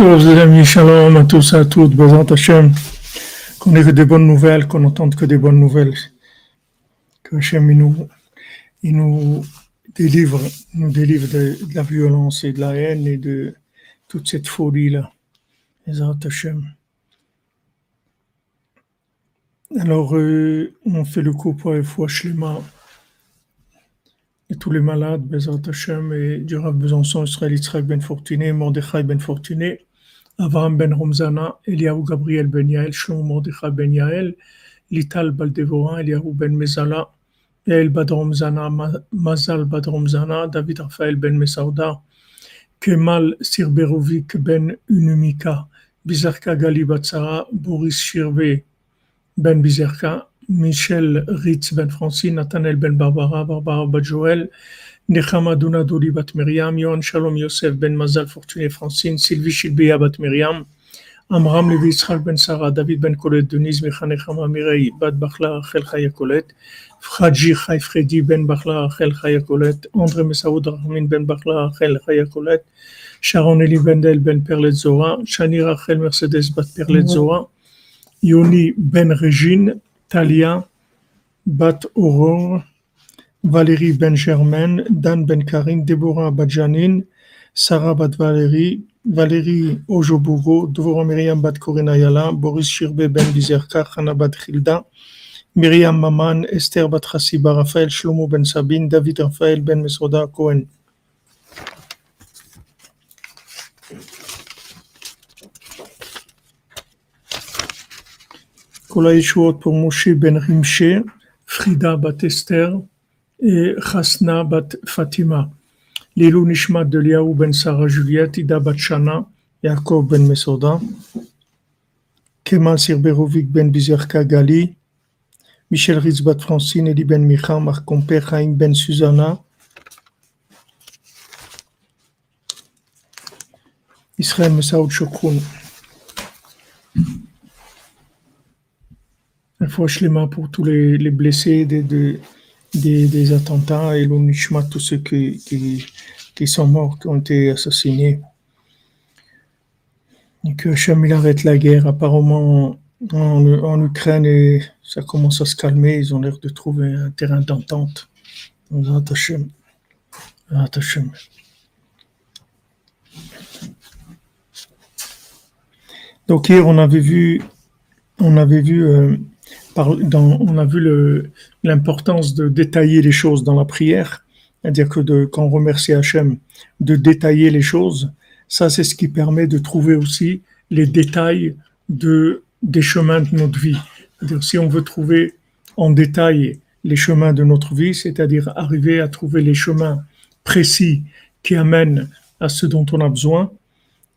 Tov, les amis, shalom à tous à toutes, Bezant Hashem, qu'on ait que des bonnes nouvelles, qu'on n'entende que des bonnes nouvelles, que Hashem il nous, il nous délivre, nous délivre de, la violence et de la haine et de toute cette folie-là. Bezant Hashem. Alors, euh, on fait le coup pour fois Shlema et tous les malades, Bezat Hashem, et du Besançon, Israël Yitzhak Ben Fortuné, Mordechai Ben Fortuné, Avraham Ben Romzana, Eliaou Gabriel Ben Yael, Shlomo Ben Yael, Lital Baldevoran, Eliaou Ben Mezala, Yael Bad Romzana, Mazal Bad Romzana, David Raphaël Ben Mesauda, Kemal Sirberovic Ben Unumika, Bizarka Gali Batsara, Boris Shirve Ben Bizarka, Michel Ritz Ben Francine, Nathanael Ben Barbara, Barbara Bat Joël, Nechama Douli Bat Miriam, Yohan Shalom Yosef Ben Mazal Fortuné Francine, Sylvie Shilbia Bat Miriam, Amram Levi Israël Ben Sarah, David Ben Colette, Denise Micha Nechama Bat Bachla Rachel Chaya Colette, Fradji Chay Freddy Ben Bachla Rachel Chaya Colette, André Mesaoud Rahmin Ben Bachla Rachel Chaya Colette, Sharon Eli Bendel Ben Perlet Zora, Shani Rachel Mercedes Bat Perlet Zora, Yoni Ben Regine, Talia Bat Aurore, Valérie Ben Germain, Dan Ben Karim, Deborah Badjanin, Sarah Bat Valérie, Valérie Ojobouro, Dvorah Myriam Bat Korinayala, Boris Shirbe Ben Bizerka, Hana Bat Hilda, Myriam Maman, Esther Bat Hassiba, Raphaël Shlomo Ben Sabine, David Raphaël Ben Mesoda Cohen. Kola pour Moshe Ben Rimche, Frida Bat Esther et Chasna Bat Fatima. Lilou Nishmat de Liaou Ben Sarah Juliette, Ida Bat Shana, Yaakov Ben Mesoda, Kemal Sirberovic Ben Bizerka Gali, Michel Ritz Bat Francine, Eli Ben Micha, Marc Comper, Ben Susanna, Israël Mesaoud Shokroun. Une fois pour tous les, les blessés des, des, attentats et l'Unishma, tous ceux qui, qui, qui sont morts, qui ont été assassinés. Et que Hachem il arrête la guerre. Apparemment, en, en Ukraine, et ça commence à se calmer. Ils ont l'air de trouver un terrain d'entente. Hachem. Hachem. Donc hier, on avait vu, on avait vu, euh, on a vu l'importance de détailler les choses dans la prière, c'est-à-dire que de, quand on remercie Hachem, de détailler les choses, ça c'est ce qui permet de trouver aussi les détails de, des chemins de notre vie. Si on veut trouver en détail les chemins de notre vie, c'est-à-dire arriver à trouver les chemins précis qui amènent à ce dont on a besoin,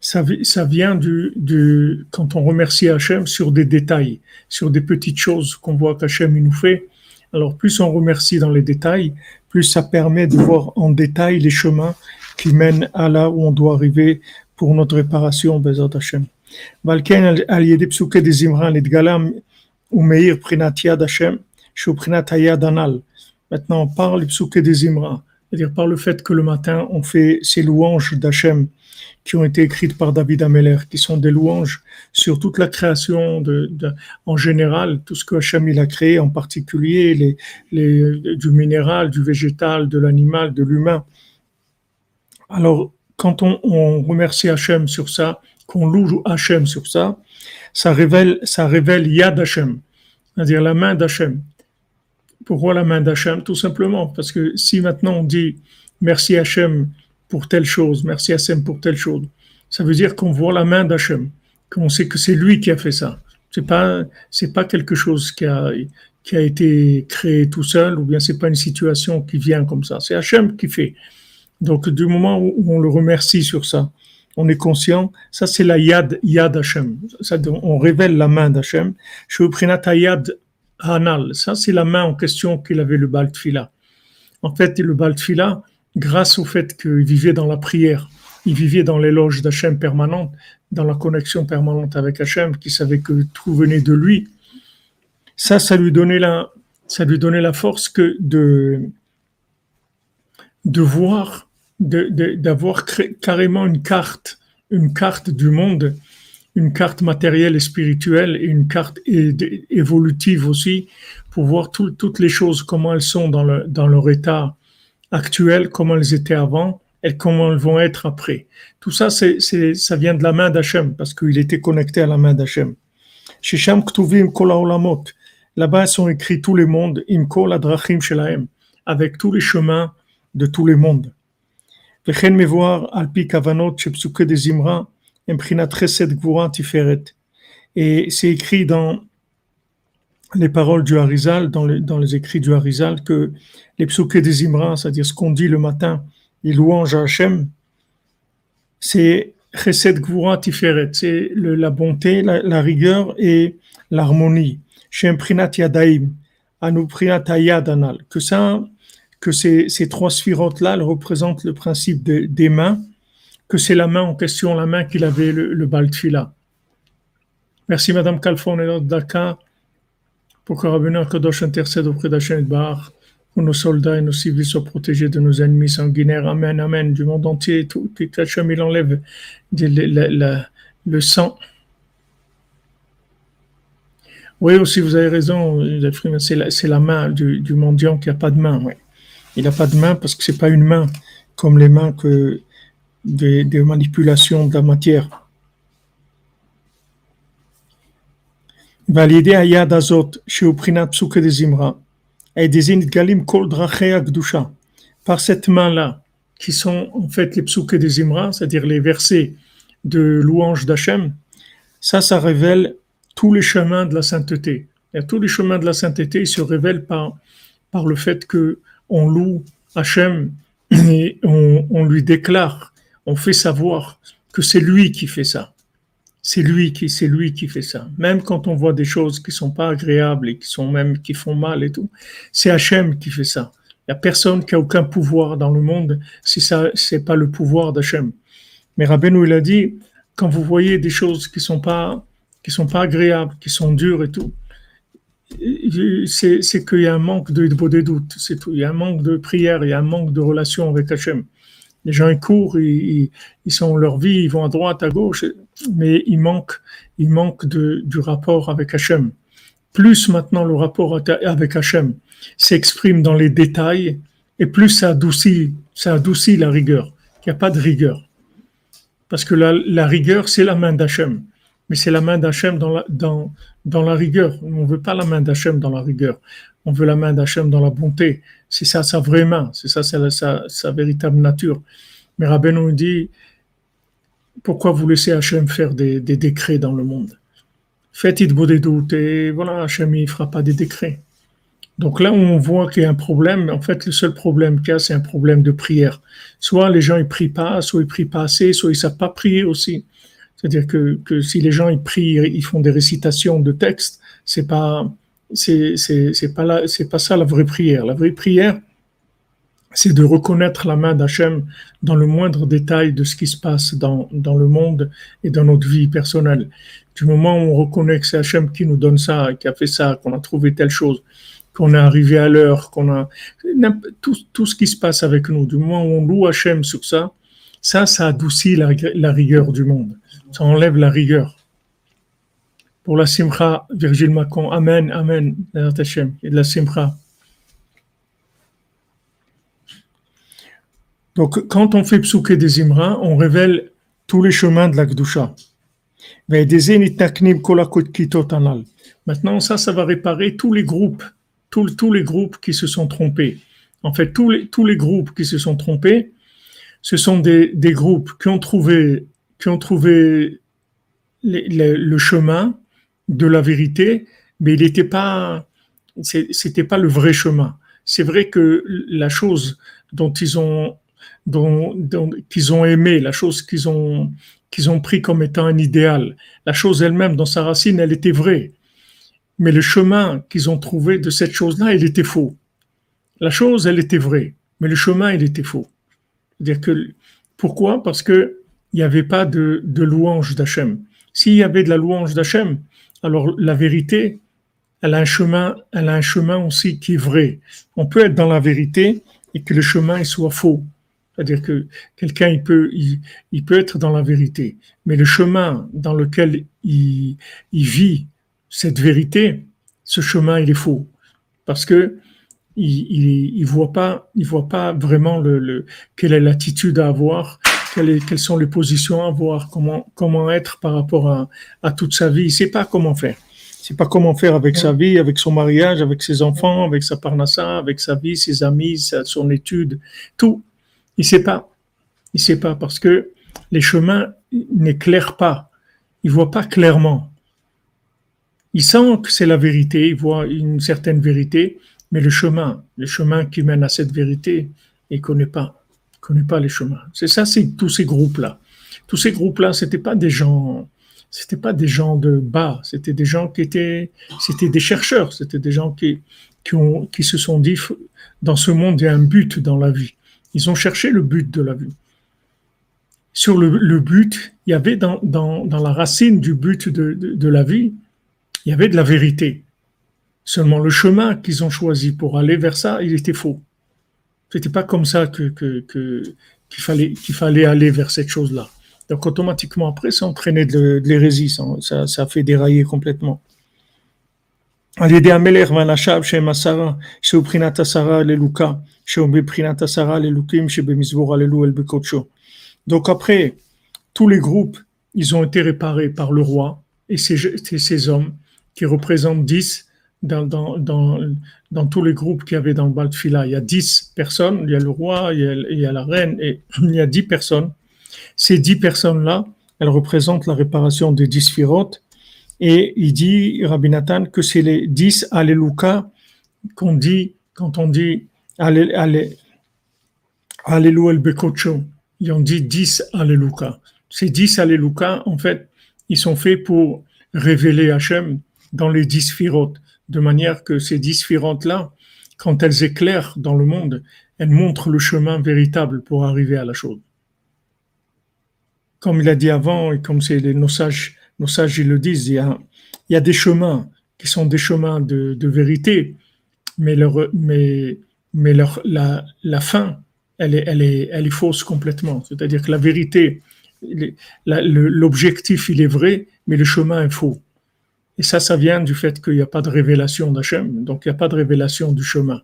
ça, ça vient du, du, quand on remercie Hachem sur des détails, sur des petites choses qu'on voit qu'Hachem nous fait. Alors plus on remercie dans les détails, plus ça permet de voir en détail les chemins qui mènent à là où on doit arriver pour notre réparation, Bezat Hachem. Valken psuke de Zimran nitgalam umeir prinat yad Hachem, shu prinat hayad anal. Maintenant, par les psuke de Zimra, c'est-à-dire par le fait que le matin, on fait ces louanges d'Hachem qui ont été écrites par David Ameller, qui sont des louanges sur toute la création de, en général, tout ce que Hachem a créé, en particulier du minéral, du végétal, de l'animal, de l'humain. Alors, quand on, on remercie Hachem sur ça, qu'on loue Hachem sur ça, ça révèle, ça révèle Yad Hachem, c'est-à-dire la main d'Hachem. Pourquoi la main d'Hachem Tout simplement parce que si maintenant on dit merci Hachem pour telle chose, merci Hachem pour telle chose, ça veut dire qu'on voit la main d'Hachem, qu'on sait que c'est lui qui a fait ça. C'est pas, pas quelque chose qui a, qui a été créé tout seul, ou bien c'est pas une situation qui vient comme ça. C'est Hachem qui fait. Donc, du moment où on le remercie sur ça, on est conscient, ça c'est la yad, yad Hachem. Ça, on révèle la main d'Hachem. Shuprinat yad hanal. Ça c'est la main en question qu'il avait le Baal Tfila. En fait, le Baal Tfila, grâce au fait qu'il vivait dans la prière, il vivait dans l'éloge d'Hachem permanente, dans la connexion permanente avec Hachem, qui savait que tout venait de lui. Ça, ça lui donnait la, ça lui donnait la force que de, de voir, de- de- d'avoir cré- carrément une carte, une carte du monde, une carte matérielle et spirituelle et une carte évolutive aussi pour voir toutes les choses, comment elles sont dans, le, dans leur état actuel, comment elles étaient avant et comment elles vont être après. Tout ça, c'est, ça vient de la main d'Hachem parce qu'il était connecté à la main d'Hachem. Shisham Ktuvim Kol Olamot. Là-bas sont écrits tous les mondes, Im Kol Adrachim Shelahem, avec tous les chemins de tous les mondes. Vechen Alpi Kavanot Et c'est écrit dans les paroles du Harizal, dans, les écrits du Harizal, que les psuke des Zimra, c'est-à-dire ce qu'on dit le matin, les louanges à Hachem, c'est Chesed Gvura Tiferet, c'est la bonté, la, rigueur et l'harmonie. Shemprinat Yadaim, Anuprinat Ayadanal, que ça, que ces, ces trois sphirotes-là représentent le principe des mains, que c'est la main en question, la main qu'il avait, le, le Baltfila. Merci Madame Calfon et notre Dakar pour que Rabbi Kadosh intercède auprès d'Hachem Bar pour nos soldats et nos civils soient protégés de nos ennemis sanguinaires. Amen, Amen. Du monde entier, tout, Hachem, il enlève le sang. Oui, aussi, vous avez raison, c'est la, main du, mendiant qui n'a pas de main. Il n'a pas de main parce que ce n'est pas une main comme les mains que des, des manipulations de la matière. ועל ידי היד הזאת, שהוא בחינת פסוקי דזמרה, des galim kol gdusha. Par cette main-là, qui sont en fait les psuke des Imra, c'est-à-dire les versets de louange d'Hachem, ça, ça révèle tous les chemins de la sainteté. Et tous les chemins de la sainteté se révèlent par, par le fait que on loue Hachem et on, on lui déclare, on fait savoir que c'est lui qui fait ça. C'est lui qui, c'est lui qui fait ça. Même quand on voit des choses qui sont pas agréables et qui sont même, qui font mal et tout, c'est Hachem qui fait ça. Il y a personne qui a aucun pouvoir dans le monde si ça, c'est pas le pouvoir d'Hachem. Mais Rabbeinu, il a dit, quand vous voyez des choses qui sont pas, qui sont pas agréables, qui sont dures et tout, c'est, c'est qu'il y a un manque de, de doutes, c'est tout. Il y a un manque de prière, il y a un manque de relation avec Hachem. Les gens ils courent, ils, ils, sont leur vie, ils vont à droite, à gauche, mais il manque, il du rapport avec Hachem. Plus maintenant le rapport avec Hachem s'exprime dans les détails, et plus ça adoucit, ça adoucit la rigueur. Il n'y a pas de rigueur. Parce que la, rigueur, c'est la main d'Hachem. Mais c'est la main d'Hachem dans la, dans, dans la rigueur. On ne veut pas la main d'Hachem dans la rigueur. On veut la main d'Hachem dans la bonté. C'est ça sa vraie main. C'est ça sa, sa, sa, véritable nature. Mais Rabbi nous dit, pourquoi vous laissez Hachem faire des, décrets dans le monde? Faites des doutes et voilà, Hachem ne fera pas des décrets. Donc là on voit qu'il y a un problème, en fait, le seul problème qu'il y a, c'est un problème de prière. Soit les gens ne prient pas, soit ils prient pas assez, soit ils ne savent pas prier aussi. C'est-à-dire que, que, si les gens ils prient, ils font des récitations de textes, c'est pas c'est pas là, c'est pas ça la vraie prière. La vraie prière, c'est de reconnaître la main d'Hachem dans le moindre détail de ce qui se passe dans, dans le monde et dans notre vie personnelle. Du moment où on reconnaît que c'est Hachem qui nous donne ça, qui a fait ça, qu'on a trouvé telle chose, qu'on est arrivé à l'heure, qu'on a tout, tout, ce qui se passe avec nous, du moment où on loue Hachem sur ça, ça, ça adoucit la, la rigueur du monde. Ça enlève la rigueur. Pour la simcha, Virgile Macon, Amen, Amen, et de la simcha. Donc, quand on fait psuke des imra, on révèle tous les chemins de la Gdusha. Maintenant, ça, ça va réparer tous les groupes, tous, les groupes qui se sont trompés. En fait, tous les, groupes qui se sont trompés, ce sont des, des groupes qui ont trouvé, qui ont trouvé le chemin de la vérité, mais il n'était pas, c'était pas le vrai chemin. C'est vrai que la chose dont ils ont, dont, qu'ils ont aimé, la chose qu'ils ont, qu'ils ont pris comme étant un idéal, la chose elle-même dans sa racine, elle était vraie. Mais le chemin qu'ils ont trouvé de cette chose-là, il était faux. La chose, elle était vraie, mais le chemin, il était faux. dire que, pourquoi? Parce que il n'y avait pas de, de louange d'Hachem. S'il y avait de la louange d'Hachem, alors la vérité, elle a un chemin, elle a un chemin aussi qui est vrai. On peut être dans la vérité et que le chemin soit faux. C'est-à-dire que quelqu'un, il peut, il, peut être dans la vérité, mais le chemin dans lequel il, vit cette vérité, ce chemin, il est faux. Parce que il, voit pas, il voit pas vraiment le quelle est l'attitude à avoir, quelles, sont les positions à avoir, comment, comment être par rapport à, à toute sa vie. Il sait pas comment faire. Il sait pas comment faire avec sa vie, avec son mariage, avec ses enfants, avec sa parnassa, avec sa vie, ses amis, son étude, tout. Il sait pas. Il sait pas parce que les chemins n'éclairent pas. Il voit pas clairement. Il sent que c'est la vérité, il voit une certaine vérité, mais le chemin, le chemin qui mène à cette vérité, il connaît pas, connaît pas les chemins. C'est ça, c'est tous ces groupes-là. Tous ces groupes-là, c'était pas des gens, c'était pas des gens de bas, c'était des gens qui étaient, c'était des chercheurs, c'était des gens qui, se sont dit, dans ce monde, il y a un but dans la vie. Ils ont cherché le but de la vie. Sur le, but, il y avait dans, la racine du but de la vie, il y avait de la vérité. Seulement le chemin qu'ils ont choisi pour aller vers ça, il était faux. C'était pas comme ça que, qu'il fallait, qu'il fallait aller vers cette chose-là. Donc automatiquement après, ça entraînait de, l'hérésie, ça, ça, fait dérailler complètement. Donc après, tous les groupes, ils ont été réparés par le roi et ses, ses hommes qui représentent 10 dans, tous les groupes qu'il y avait dans le Baltfila. Il y a 10 personnes, il y a le roi, il y a, il y a la reine, et il y a 10 personnes. Ces 10 personnes-là, elles représentent la réparation des 10 firotes. Et il dit, Rabbi Nathan, que c'est les 10 Alléluia qu'on dit quand on dit Alléluia el Bekocho. Ils ont dit 10 Alléluia. Ces 10 Alléluia, en fait, ils sont faits pour révéler Hachem dans les 10 firotes de manière que ces différentes-là, quand elles éclairent dans le monde, elles montrent le chemin véritable pour arriver à la chose. Comme il a dit avant, et comme c'est nos sages, nos sages le disent, il y a, des chemins qui sont des chemins de, vérité, mais, leur, la, la fin, elle est, elle, est, elle est fausse complètement. C'est-à-dire que la vérité, l'objectif, il est vrai, mais le chemin est faux. Et ça, ça vient du fait qu'il n'y a pas de révélation d'Hachem, donc il n'y a pas de révélation du chemin.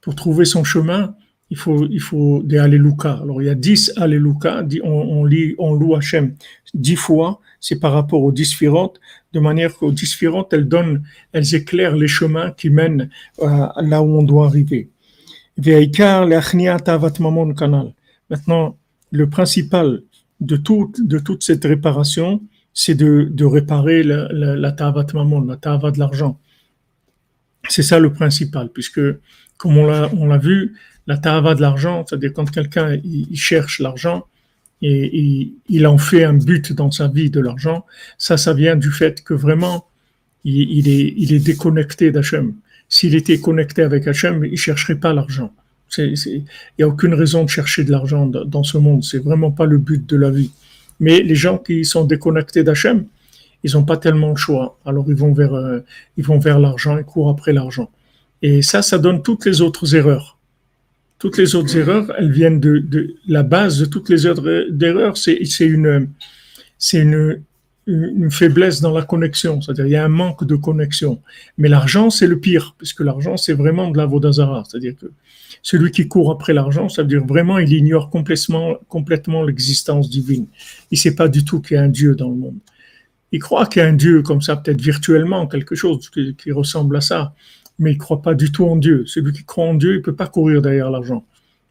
Pour trouver son chemin, il faut, il faut des Alléluia. Alors il y a dix Alléluia, on, on, lit, on loue Hachem dix fois, c'est par rapport aux dix firantes, de manière qu'aux dix firantes, elles donnent, elles éclairent les chemins qui mènent euh, là où on doit arriver. Maintenant, le principal de de toute cette réparation, c'est de, de, réparer la, la, la tavat mamon, la tava de l'argent. C'est ça le principal, puisque comme on l'a, vu, la tava de l'argent, c'est-à-dire quand quelqu'un il, cherche l'argent et, il, en fait un but dans sa vie de l'argent, ça, ça vient du fait que vraiment il, il est, il est déconnecté d'Hachem. S'il était connecté avec Hachem, il chercherait pas l'argent. Il n'y a aucune raison de chercher de l'argent dans ce monde. C'est vraiment pas le but de la vie. Mais les gens qui sont déconnectés d'Hachem, ils n'ont pas tellement le choix. Alors ils vont vers, euh, ils vont vers l'argent, ils courent après l'argent. Et ça, ça donne toutes les autres erreurs. Toutes les autres erreurs, elles viennent de, de la base de toutes les autres erreurs. C'est, c'est une, c'est une, une faiblesse dans la connexion, c'est-à-dire il y a un manque de connexion. Mais l'argent, c'est le pire, puisque l'argent, c'est vraiment de la vodazara, c'est-à-dire que celui qui court après l'argent, ça veut dire vraiment il ignore complètement, complètement l'existence divine. Il ne sait pas du tout qu'il y a un Dieu dans le monde. Il croit qu'il y a un Dieu comme ça, peut-être virtuellement, quelque chose qui, ressemble à ça, mais il ne croit pas du tout en Dieu. Celui qui croit en Dieu, il ne peut pas courir derrière l'argent.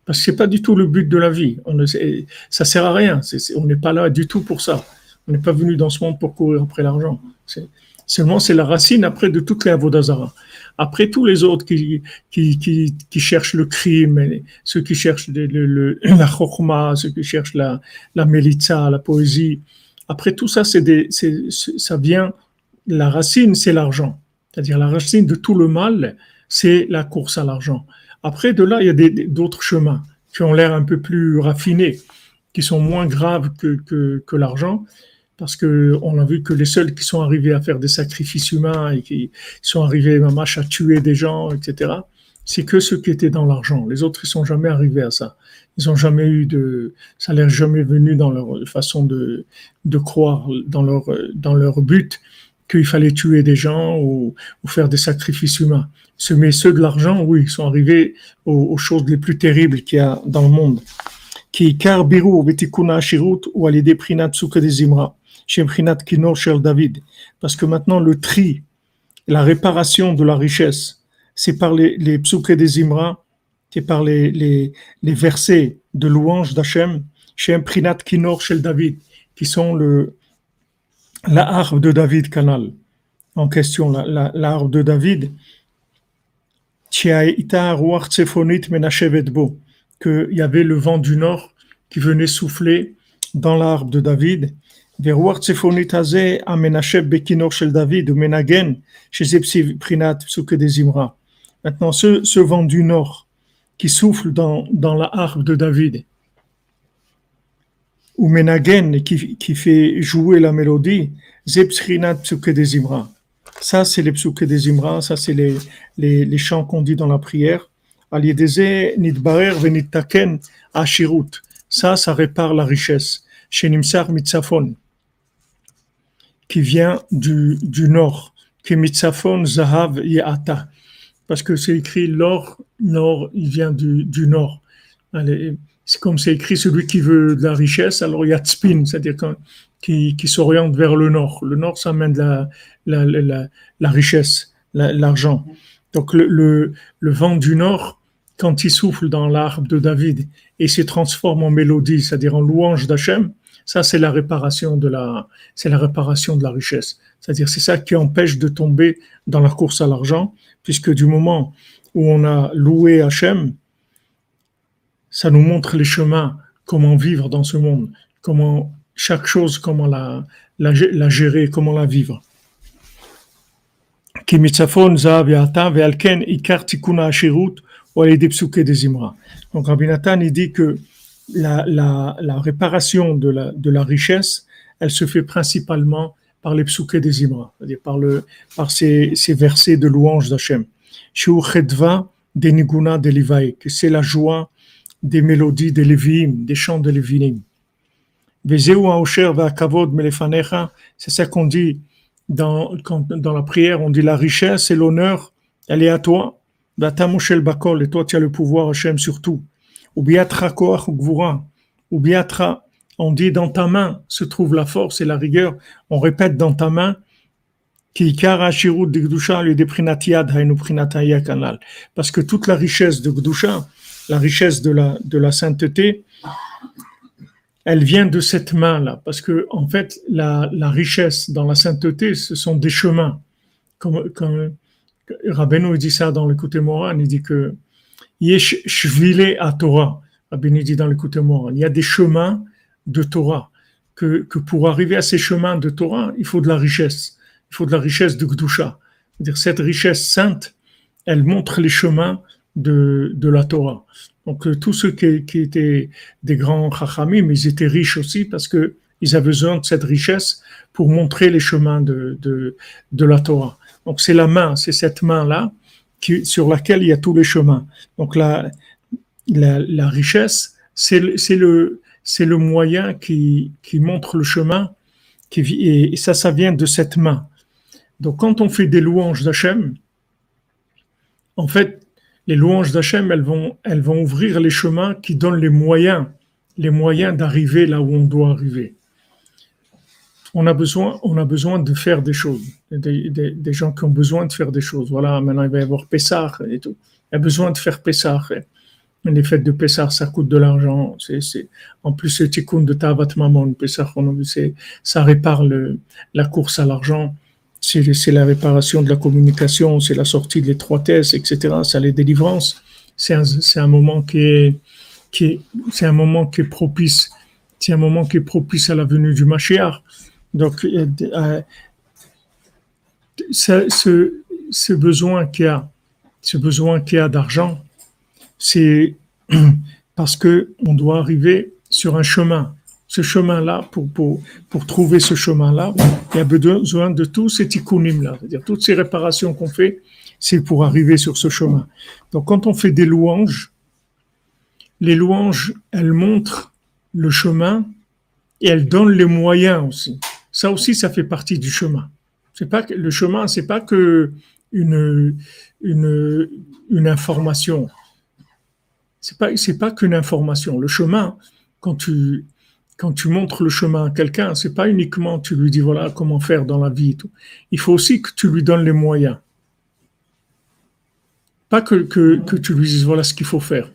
Parce que ce n'est pas du tout le but de la vie. On ne, ça sert à rien. on n'est pas là du tout pour ça. On n'est pas venu dans ce monde pour courir après l'argent. Seulement, c'est la racine après de toutes les avodazara. Après tous les autres qui, qui, qui, qui cherchent le crime, ceux qui cherchent le, la chokma, ceux qui cherchent la, la melitza, la poésie, après tout ça, c'est ça vient, la racine, c'est l'argent. C'est-à-dire la racine de tout le mal, c'est la course à l'argent. Après, de là, il y a d'autres chemins qui ont l'air un peu plus raffinés, qui sont moins graves que, que l'argent parce que on a vu que les seuls qui sont arrivés à faire des sacrifices humains et qui sont arrivés à tuer des gens, etc., c'est que ceux qui étaient dans l'argent. Les autres, ils sont jamais arrivés à ça. Ils ont jamais eu de, ça n'est jamais venu dans leur façon de, croire, dans leur, dans leur but qu'il fallait tuer des gens ou, ou, faire des sacrifices humains. Mais ceux de l'argent, oui, ils sont arrivés aux, choses les plus terribles qu'il y a dans le monde. Qui karbiru betikuna shirut ou des prinat kinor shel David. Parce que maintenant, le tri, la réparation de la richesse, c'est par les, les des Imra, c'est par les, versets de louange d'Hachem, chez Kinor Shel David, qui sont le, la harpe de David Canal. En question, la harpe de David, qu'il y avait le vent du nord qui venait souffler dans l'arbre de David. Maintenant, ce, vent du nord qui souffle dans, la harpe de David, ou Menagen qui, fait jouer la mélodie. Ça, c'est les Psuke des Imra, ça, c'est les, chants qu'on dit dans la prière. Ça, ça répare la richesse. Chez Nimsar Mitzafon, qui vient du, du nord. Qui Mitzafon Zahav Yeata parce que c'est écrit l'or, l'or, il vient du, du nord. C'est comme c'est écrit celui qui veut de la richesse, alors il y a spin, c'est-à-dire qui, qui s'oriente vers le nord. Le nord, ça amène la, la, la, la richesse, l'argent. Donc le, le, le, vent du nord, quand il souffle dans l'arbre de David et se transforme en mélodie, c'est-à-dire en louange d'Hachem, ça c'est la réparation de la, c'est la réparation de la richesse. C'est-à-dire c'est ça qui empêche de tomber dans la course à l'argent puisque du moment où on a loué Hachem, ça nous montre les chemins, comment vivre dans ce monde, comment chaque chose, comment la, la, gérer, comment la vivre. Donc Rabbi Nathan, il dit que la, réparation de la, richesse, elle se fait principalement par les psuké des Imra, par, le, par ces, versets de louange d'Hachem. Chedva des que c'est la joie des mélodies des Lévi'im, des chants de Lévi'im. C'est ça qu'on dit dans, la prière, on dit la richesse et l'honneur, elle est à toi. Et toi, tu as le pouvoir, Hachem, surtout. Ou biatra koach ou biatra on dit dans ta main se trouve la force et la rigueur. On répète dans ta main parce que toute la richesse de Gdusha, la richesse de la, sainteté, elle vient de cette main-là. Parce que, en fait, la, richesse dans la sainteté, ce sont des chemins. Comme, comme Rabbeinu dit ça dans l'écoute Moran, il dit que Yesh il y a des chemins de Torah, que, que, pour arriver à ces chemins de Torah, il faut de la richesse. Il faut de la richesse de Gdusha. C'est-à-dire cette richesse sainte, elle montre les chemins de, de la Torah. Donc euh, tous ceux qui, qui, étaient des grands chachamim, ils étaient riches aussi parce que ils avaient besoin de cette richesse pour montrer les chemins de, de, de la Torah. Donc c'est la main, c'est cette main-là sur laquelle il y a tous les chemins. Donc la, la, la richesse, c'est le, c'est le moyen qui, qui, montre le chemin, qui, et, ça, ça vient de cette main. Donc quand on fait des louanges d'Hachem, en fait, les louanges d'Hachem, elles vont, elles vont ouvrir les chemins qui donnent les moyens, les moyens d'arriver là où on doit arriver. On a besoin, on a besoin de faire des choses, des, des, des gens qui ont besoin de faire des choses. Voilà, maintenant il va y avoir Pessah et tout. Il y a besoin de faire Pessah les fêtes de Pessah, ça coûte de l'argent. C'est, en plus, c'est tikkun de Tavat Mamon, Pessah, ça répare le, la course à l'argent. C'est, la réparation de la communication, c'est la sortie de l'étroitesse, etc. C'est les délivrances. C'est un, c'est un moment qui est, qui est, c'est un moment qui est propice. C'est un moment qui est propice à la venue du Mashiach. Donc, euh, euh ce, besoin qu'il y a, ce besoin qu'il a d'argent, c'est parce que on doit arriver sur un chemin. Ce chemin-là, pour, trouver ce chemin-là, il y a besoin de tous ces tikkunim-là, c'est-à-dire toutes ces réparations qu'on fait, c'est pour arriver sur ce chemin. Donc quand on fait des louanges, les louanges, elles montrent le chemin et elles donnent les moyens aussi. Ça aussi, ça fait partie du chemin. C'est pas le chemin, c'est pas que une, information. C'est pas, c'est pas qu'une information. Le chemin, quand tu, montres le chemin à quelqu'un, c'est pas uniquement tu lui dis voilà comment faire dans la vie. Il faut aussi que tu lui donnes les moyens. Pas que, que, que tu lui dises voilà ce qu'il faut faire.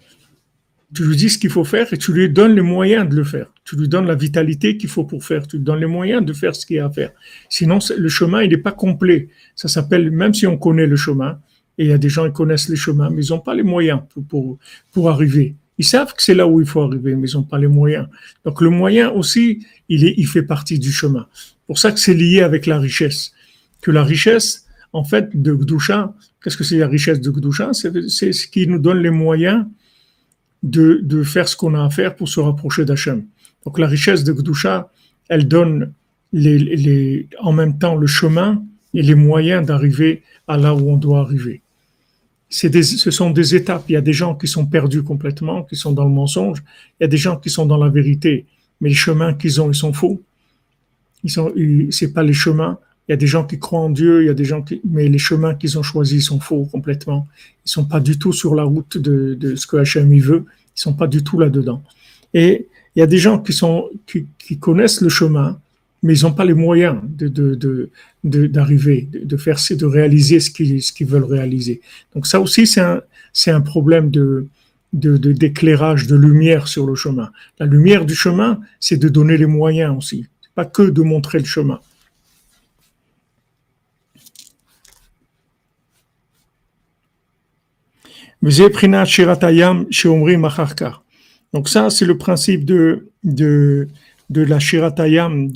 Tu lui dis ce qu'il faut faire et tu lui donnes les moyens de le faire. Tu lui donnes la vitalité qu'il faut pour faire. Tu lui donnes les moyens de faire ce qu'il y a à faire. Sinon, le chemin, il n'est pas complet. Ça s'appelle, même si on connaît le chemin, et il y a des gens qui connaissent les chemins, mais ils n'ont pas les moyens pour, pour, pour arriver. Ils savent que c'est là où il faut arriver, mais ils n'ont pas les moyens. Donc le moyen aussi, il, est, il fait partie du chemin. Pour ça que c'est lié avec la richesse. Que la richesse, en fait, de Gdusha, qu'est-ce que c'est la richesse de Gdusha? C'est ce qui nous donne les moyens de, de faire ce qu'on a à faire pour se rapprocher d'Hachem. Donc la richesse de Gdusha, elle donne les, les, en même temps le chemin et les moyens d'arriver à là où on doit arriver des, ce sont des étapes. Il y a des gens qui sont perdus complètement, qui sont dans le mensonge. Il y a des gens qui sont dans la vérité. Mais les chemins qu'ils ont, ils sont faux. Ils sont, c'est pas les chemins. Il y a des gens qui croient en Dieu, il y a des gens qui, mais les chemins qu'ils ont choisis sont faux complètement. Ils sont pas du tout sur la route de, ce que Hachem veut. Ils sont pas du tout là-dedans. Et il y a des gens qui sont, qui, connaissent le chemin, mais ils n'ont pas les moyens de, de, de, d'arriver, de, de, faire, de réaliser ce qu'ils, ce qu'ils veulent réaliser. Donc ça aussi, c'est un, c'est un problème de, de, d'éclairage, de lumière sur le chemin. La lumière du chemin, c'est de donner les moyens aussi, pas que de montrer le chemin. Donc ça, c'est le principe de, de, de la Shiratayam,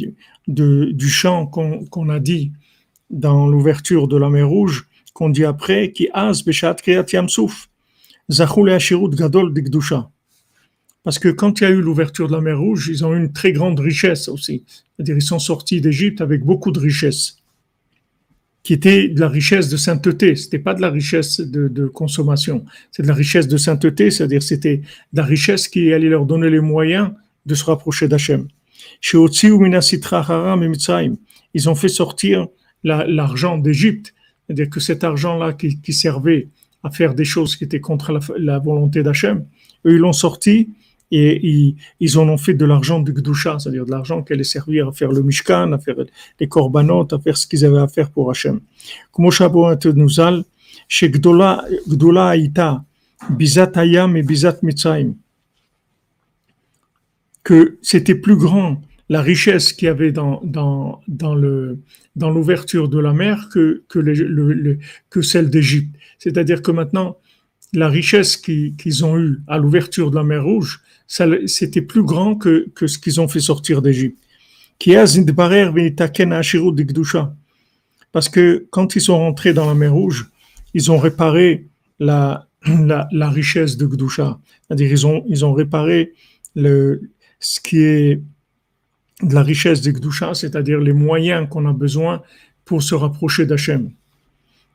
du chant qu'on a dit dans l'ouverture de la mer Rouge, qu'on dit après, qui az beshat kriyat yamsouf, gadol digdusha. Parce que quand il y a eu l'ouverture de la mer Rouge, ils ont eu une très grande richesse aussi. C'est-à-dire, ils sont sortis d'Égypte avec beaucoup de richesse, qui était de la richesse de sainteté. C'était pas de la richesse de, de consommation. C'est de la richesse de sainteté, c'est-à-dire c'était de la richesse qui allait leur donner les moyens de se rapprocher d'Hachem. Ils ont fait sortir l'argent d'Égypte. C'est-à-dire que cet argent-là qui, servait à faire des choses qui étaient contre la, volonté d'Hachem, eux, ils l'ont sorti et ils, en ont fait de l'argent du Gdusha, c'est-à-dire de l'argent qui allait servir à faire le Mishkan, à faire les korbanot, à faire ce qu'ils avaient à faire pour Hachem. que c'était plus grand la richesse qu'il y avait dans, l'ouverture de la mer que, que celle d'Égypte. C'est-à-dire que maintenant, la richesse qu'ils ont eue à l'ouverture de la mer Rouge, c'était plus grand que, que ce qu'ils ont fait sortir d'Égypte. Parce que quand ils sont rentrés dans la mer Rouge, ils ont réparé la, la, la richesse de Gdusha. C'est-à-dire ils ont, ils ont réparé le, ce qui est de la richesse de Gdusha, c'est-à-dire les moyens qu'on a besoin pour se rapprocher d'Hachem.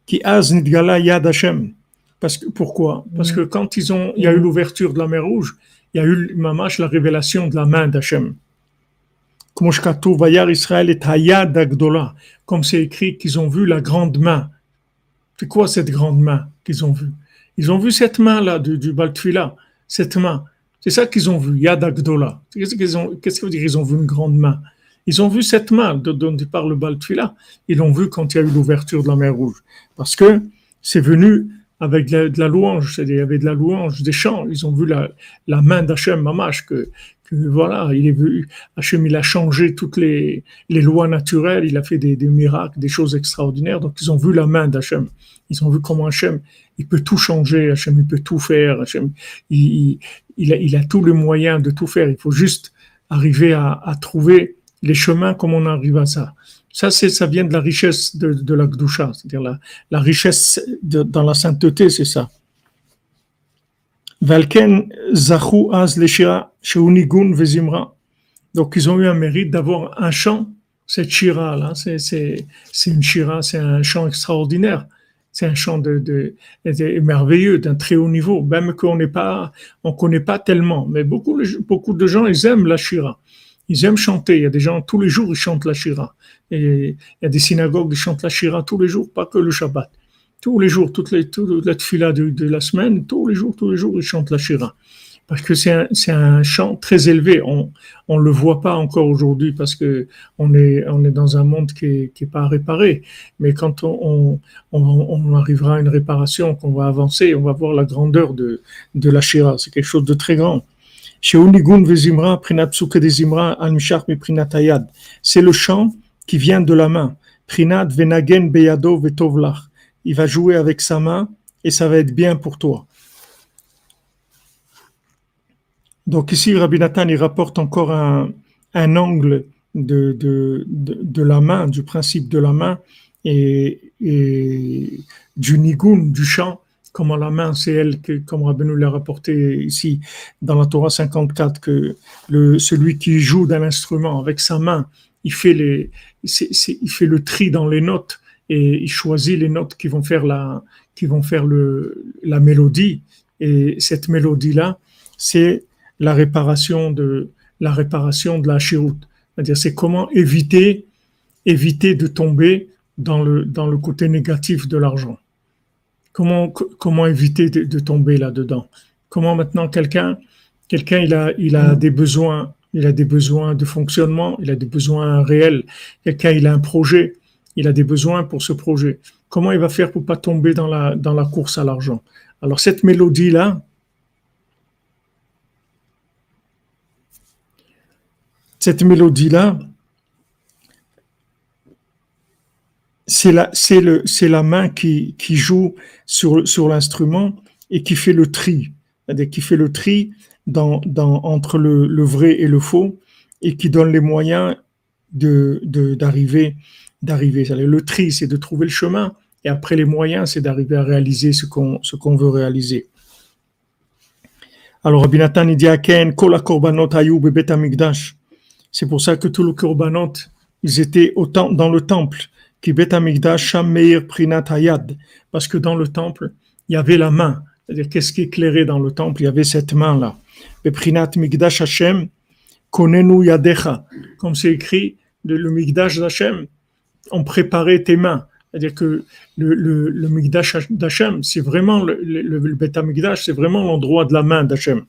Qui az yad Hashem. Parce que, pourquoi? Parce que quand ils ont, il y a eu l'ouverture de la mer Rouge, il y a eu mamash la révélation de la main d'Hachem. Comme c'est écrit qu'ils ont vu la grande main. C'est quoi cette grande main qu'ils ont vue? Ils ont vu cette main-là du, du Baltfila, cette main. C'est ça qu'ils ont vu, Yad Agdola. Qu'est-ce que veut dire Ils ont vu une grande main? Ils ont vu cette main dont parle le Baltfila. Ils l'ont vu quand il y a eu l'ouverture de la mer Rouge. Parce que c'est venu avec de la, louange, c'est-à-dire il y avait de la louange, des chants. Ils ont vu la, la main d'Hachem Mamash, que, que, voilà, il est vu, Hachem, il a changé toutes les, les lois naturelles, il a fait des, des, miracles, des choses extraordinaires. Donc ils ont vu la main d'Hachem. Ils ont vu comment Hachem, il peut tout changer, Hachem, il peut tout faire, Hachem, il, il, a, il a tous les moyens de tout faire. Il faut juste arriver à, à trouver les chemins comme on arrive à ça. Ça, ça vient de la richesse de, la Gdusha, c'est-à-dire la, richesse dans la sainteté, c'est ça. Valken zachu az sheunigun vezimra. Donc, ils ont eu un mérite d'avoir un chant, cette shira là, c'est une shira, c'est un chant extraordinaire. c'est un chant de, merveilleux, d'un très haut niveau, même qu'on n'est pas, on connaît pas tellement. Mais beaucoup, beaucoup de gens, ils aiment la shira. Ils aiment chanter. Il y a des gens, tous les jours, ils chantent la shira. Et il y a des synagogues qui chantent la shira tous les jours, pas que le Shabbat. Tous les jours, toutes les, toutes les de, de, la semaine, tous les jours, tous les jours, ils chantent la shira parce que c'est un, un, chant très élevé. On on le voit pas encore aujourd'hui parce que on est on est dans un monde qui est, qui est pas réparé. Mais quand on, on, on arrivera à une réparation, qu'on va avancer, on va voir la grandeur de de la Shira. C'est quelque chose de très grand. C'est le chant qui vient de la main. Il va jouer avec sa main et ça va être bien pour toi. Donc ici, Rabbi Nathan, il rapporte encore un, angle de, la main, du principe de la main et, et du nigun, du chant, comment la main, c'est elle, que, comme Rabbi nous l'a rapporté ici dans la Torah 54, que le, celui qui joue d'un instrument avec sa main, il fait, les, il fait le tri dans les notes et il choisit les notes qui vont faire la, qui vont faire le, la mélodie. Et cette mélodie-là, c'est la réparation de la réparation de la chiroute. C'est-à-dire, c'est comment éviter, éviter de tomber dans le, dans le côté négatif de l'argent. Comment, comment éviter de, tomber là-dedans? Comment maintenant quelqu'un, quelqu'un, il a, il a des besoins, il a des besoins de fonctionnement, il a des besoins réels. Quelqu'un, il a un projet, il a des besoins pour ce projet. Comment il va faire pour pas tomber dans la, dans la course à l'argent? Alors, cette mélodie-là, cette mélodie-là, c'est la, main qui, joue sur, l'instrument et qui fait le tri, qui fait le tri entre le, vrai et le faux et qui donne les moyens d'arriver. Le tri, c'est de trouver le chemin et après les moyens, c'est d'arriver à réaliser ce qu'on, veut réaliser. Alors, Rabbi Nathan, il dit à Ken, c'est pour ça que tous les korbanot, ils étaient dans le temple. Parce que dans le temple, il y avait la main. C'est-à-dire, qu'est-ce qui éclairait dans le temple? Il y avait cette main-là. Prinat migdash Hashem, konenu yadecha. Comme c'est écrit, le, migdash d'Hashem, on préparait tes mains. C'est-à-dire que le, migdash d'Hashem, c'est vraiment le c'est vraiment l'endroit de la main d'Hashem.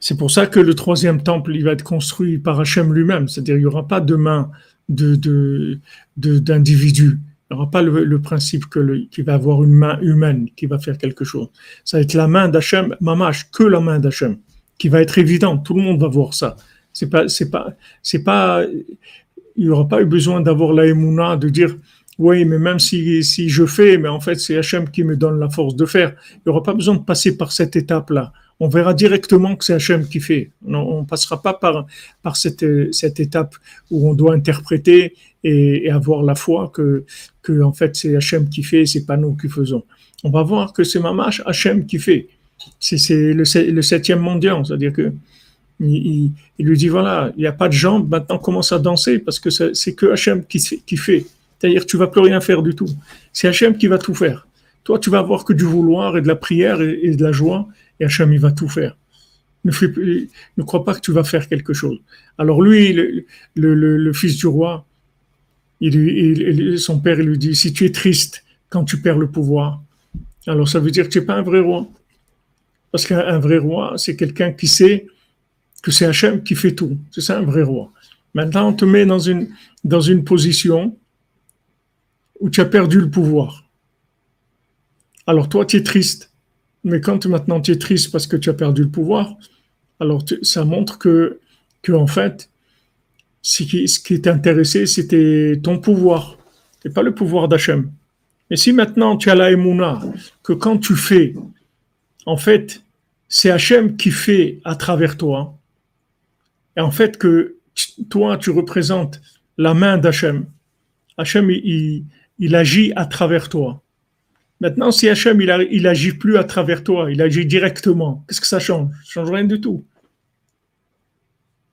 C'est pour ça que le troisième temple, il va être construit par Hachem lui-même. C'est-à-dire, il n'y aura pas de main de, d'individu. il n'y aura pas le, principe que qu'il va avoir une main humaine qui va faire quelque chose. Ça va être la main d'Hachem, mamash, que la main d'Hachem, qui va être évidente. Tout le monde va voir ça. C'est pas, c'est pas, c'est pas, il n'y aura pas eu besoin d'avoir la émouna, de dire, oui, mais même si, si je fais, mais en fait, c'est Hachem qui me donne la force de faire. Il n'y aura pas besoin de passer par cette étape-là on verra directement que c'est Hachem qui fait. On ne passera pas par, par cette, cette étape où on doit interpréter et, avoir la foi que, que en fait c'est Hachem qui fait, c'est pas nous qui faisons. On va voir que c'est Mamash Hachem qui fait. C'est le, le septième mondial, c'est-à-dire que il, lui dit voilà, il n'y a pas de jambes, maintenant commence à danser parce que c'est que Hachem qui, qui fait. C'est-à-dire tu vas plus rien faire du tout. C'est Hachem qui va tout faire. Toi, tu vas avoir que du vouloir et de la prière et de la joie et Hachem, il va tout faire. Ne, crois pas que tu vas faire quelque chose. Alors lui, le, fils du roi, son père lui dit, si tu es triste quand tu perds le pouvoir, alors ça veut dire que tu n'es pas un vrai roi. Parce qu'un vrai roi, c'est quelqu'un qui sait que c'est Hachem qui fait tout. C'est ça un vrai roi. Maintenant, on te met dans une position où tu as perdu le pouvoir. Alors toi, tu es triste. Mais quand maintenant tu es triste parce que tu as perdu le pouvoir, alors ça montre que, en fait, ce qui, t'intéressait, c'était ton pouvoir, et pas le pouvoir d'Hachem. Et si maintenant tu as la émouna, que quand tu fais, en fait, c'est Hachem qui fait à travers toi, et en fait que toi, tu représentes la main d'Hachem. Hachem, il agit à travers toi. Maintenant, si Hachem, il, il agit plus à travers toi, il agit directement, qu'est-ce que ça change? Ça change rien du tout.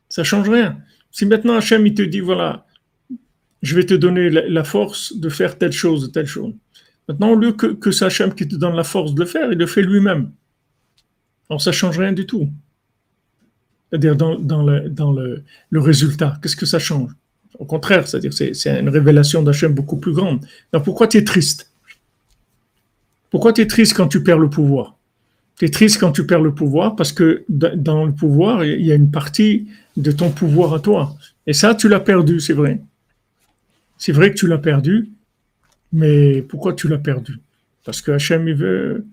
Ça change rien. Si maintenant Hachem, il te dit, voilà, je vais te donner la, force de faire telle chose, telle chose. Maintenant, au lieu que, c'est Hachem qui te donne la force de le faire, il le fait lui-même. Alors ça change rien du tout. C'est-à-dire dans, le résultat, qu'est-ce que ça change? Au contraire, c'est-à-dire c'est, c'est une révélation d'Hachem beaucoup plus grande. Alors pourquoi tu es triste? Pourquoi tu es triste quand tu perds le pouvoir? Tu es triste quand tu perds le pouvoir parce que dans le pouvoir, il y a une partie de ton pouvoir à toi. Et ça, tu l'as perdu, c'est vrai. C'est vrai que tu l'as perdu, mais pourquoi tu l'as perdu? Parce que Hachem, il veut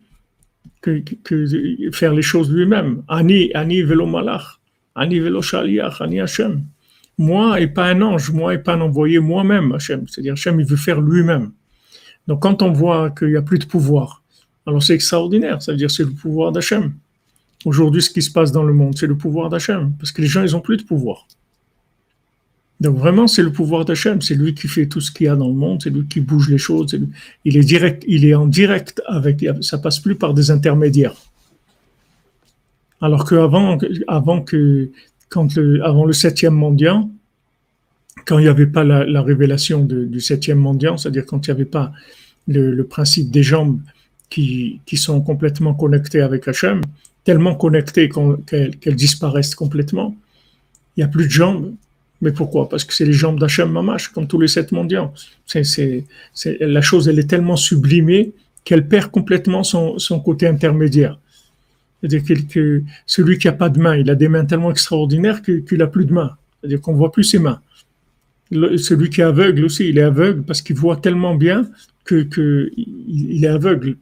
faire les choses lui-même. Ani, Ani velo malach, Ani velo shaliach, Ani Hachem. Moi et pas un ange, moi et pas un envoyé, moi-même Hachem. C'est-à-dire Hachem, il veut faire lui-même. Donc quand on voit qu'il n'y a plus de pouvoir, alors c'est extraordinaire, ça veut dire c'est le pouvoir d'Hachem. Aujourd'hui, ce qui se passe dans le monde, c'est le pouvoir d'Hachem, parce que les gens, ils n'ont plus de pouvoir. Donc vraiment, c'est le pouvoir d'Hachem, c'est lui qui fait tout ce qu'il y a dans le monde, c'est lui qui bouge les choses, il est direct, il est en direct avec, ça passe plus par des intermédiaires. Alors qu'avant, avant que, le, avant le septième mendiant, quand il n'y avait pas la, révélation du septième mendiant, c'est-à-dire quand il n'y avait pas le, principe des jambes qui, sont complètement connectées avec Hachem, tellement connectées qu'elles disparaissent complètement, il n'y a plus de jambes, mais pourquoi? Parce que c'est les jambes d'Hachem Mamash, comme tous les sept mondiaux. C'est, la chose, elle est tellement sublimée qu'elle perd complètement son, côté intermédiaire. C'est-à-dire que, celui qui n'a pas de main, il a des mains tellement extraordinaires qu'il n'a plus de main. C'est-à-dire qu'on ne voit plus ses mains. Celui qui est aveugle aussi, il est aveugle parce qu'il voit tellement bien que il est aveugle.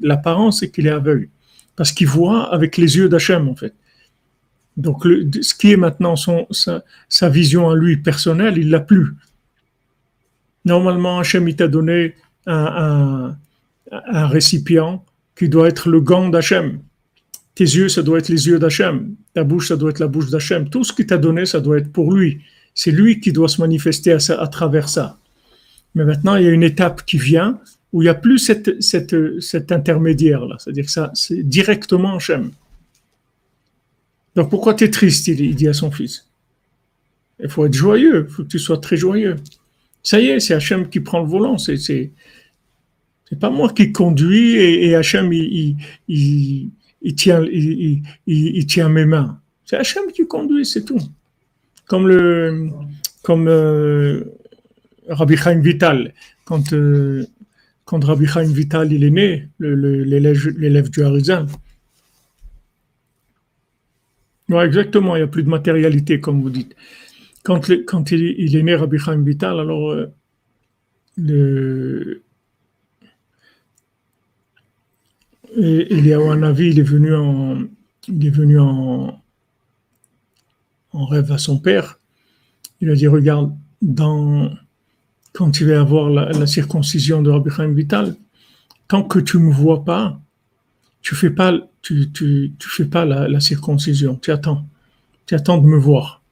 L'apparence, c'est qu'il est aveugle. Parce qu'il voit avec les yeux d'Hachem, en fait. Donc, ce qui est maintenant son, sa, vision à lui personnelle, il l'a plus. Normalement, Hachem, il t'a donné un, récipient qui doit être le gant d'Hachem. Tes yeux, ça doit être les yeux d'Hachem. Ta bouche, ça doit être la bouche d'Hachem. Tout ce qu'il t'a donné, ça doit être pour lui. C'est lui qui doit se manifester à, travers ça. Mais maintenant, il y a une étape qui vient où il n'y a plus cette, cet intermédiaire-là. C'est-à-dire que ça, c'est directement Hachem. Donc pourquoi tu es triste? Il, dit à son fils. Il faut être joyeux, il faut que tu sois très joyeux. Ça y est, c'est Hachem qui prend le volant. C'est, c'est, pas moi qui conduis et, Hachem il, il, tient, il, tient mes mains. C'est Hachem qui conduit, c'est tout. Comme le comme euh, Rabbi Chaim Vital, quand, euh, quand Rabbi Chaim Vital il est né, l'élève, du Harizan, oui, exactement, il n'y a plus de matérialité, comme vous dites. Quand, quand il, est né, Rabbi Chaim Vital, alors euh, le, il y a un avis, il est venu en, il est venu en, en rêve à son père. Il a dit, regarde, dans, quand il va avoir la, circoncision de Rabbi Chaim Vital, tant que tu ne me vois pas, tu fais pas tu, tu, tu fais pas la, circoncision, tu attends. Tu attends de me voir.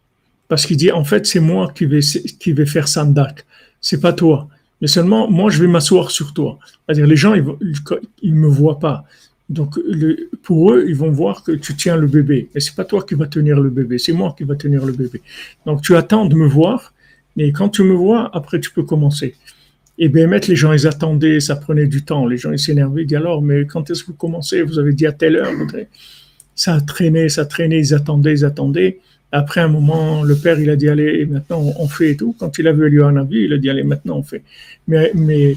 Parce qu'il dit, en fait, c'est moi qui vais, qui vais faire sandak. C'est pas toi. Mais seulement, moi, je vais m'asseoir sur toi. C'est-à-dire, les gens, ils, ils me voient pas. Donc, pour eux, ils vont voir que tu tiens le bébé. Et c'est pas toi qui vas tenir le bébé, c'est moi qui va tenir le bébé. Donc, tu attends de me voir. Mais quand tu me vois, après, tu peux commencer. Et bien, mettre les gens, ils attendaient, ça prenait du temps. Les gens, ils s'énervaient, ils disaient alors, mais quand est-ce que vous commencez? Vous avez dit à telle heure. Ça traînait, ça traînait, ils attendaient, ils attendaient. Après un moment, le père, il a dit, allez, maintenant on fait et tout. Quand il a vu avis, il a dit, allez, maintenant on fait. Mais, mais,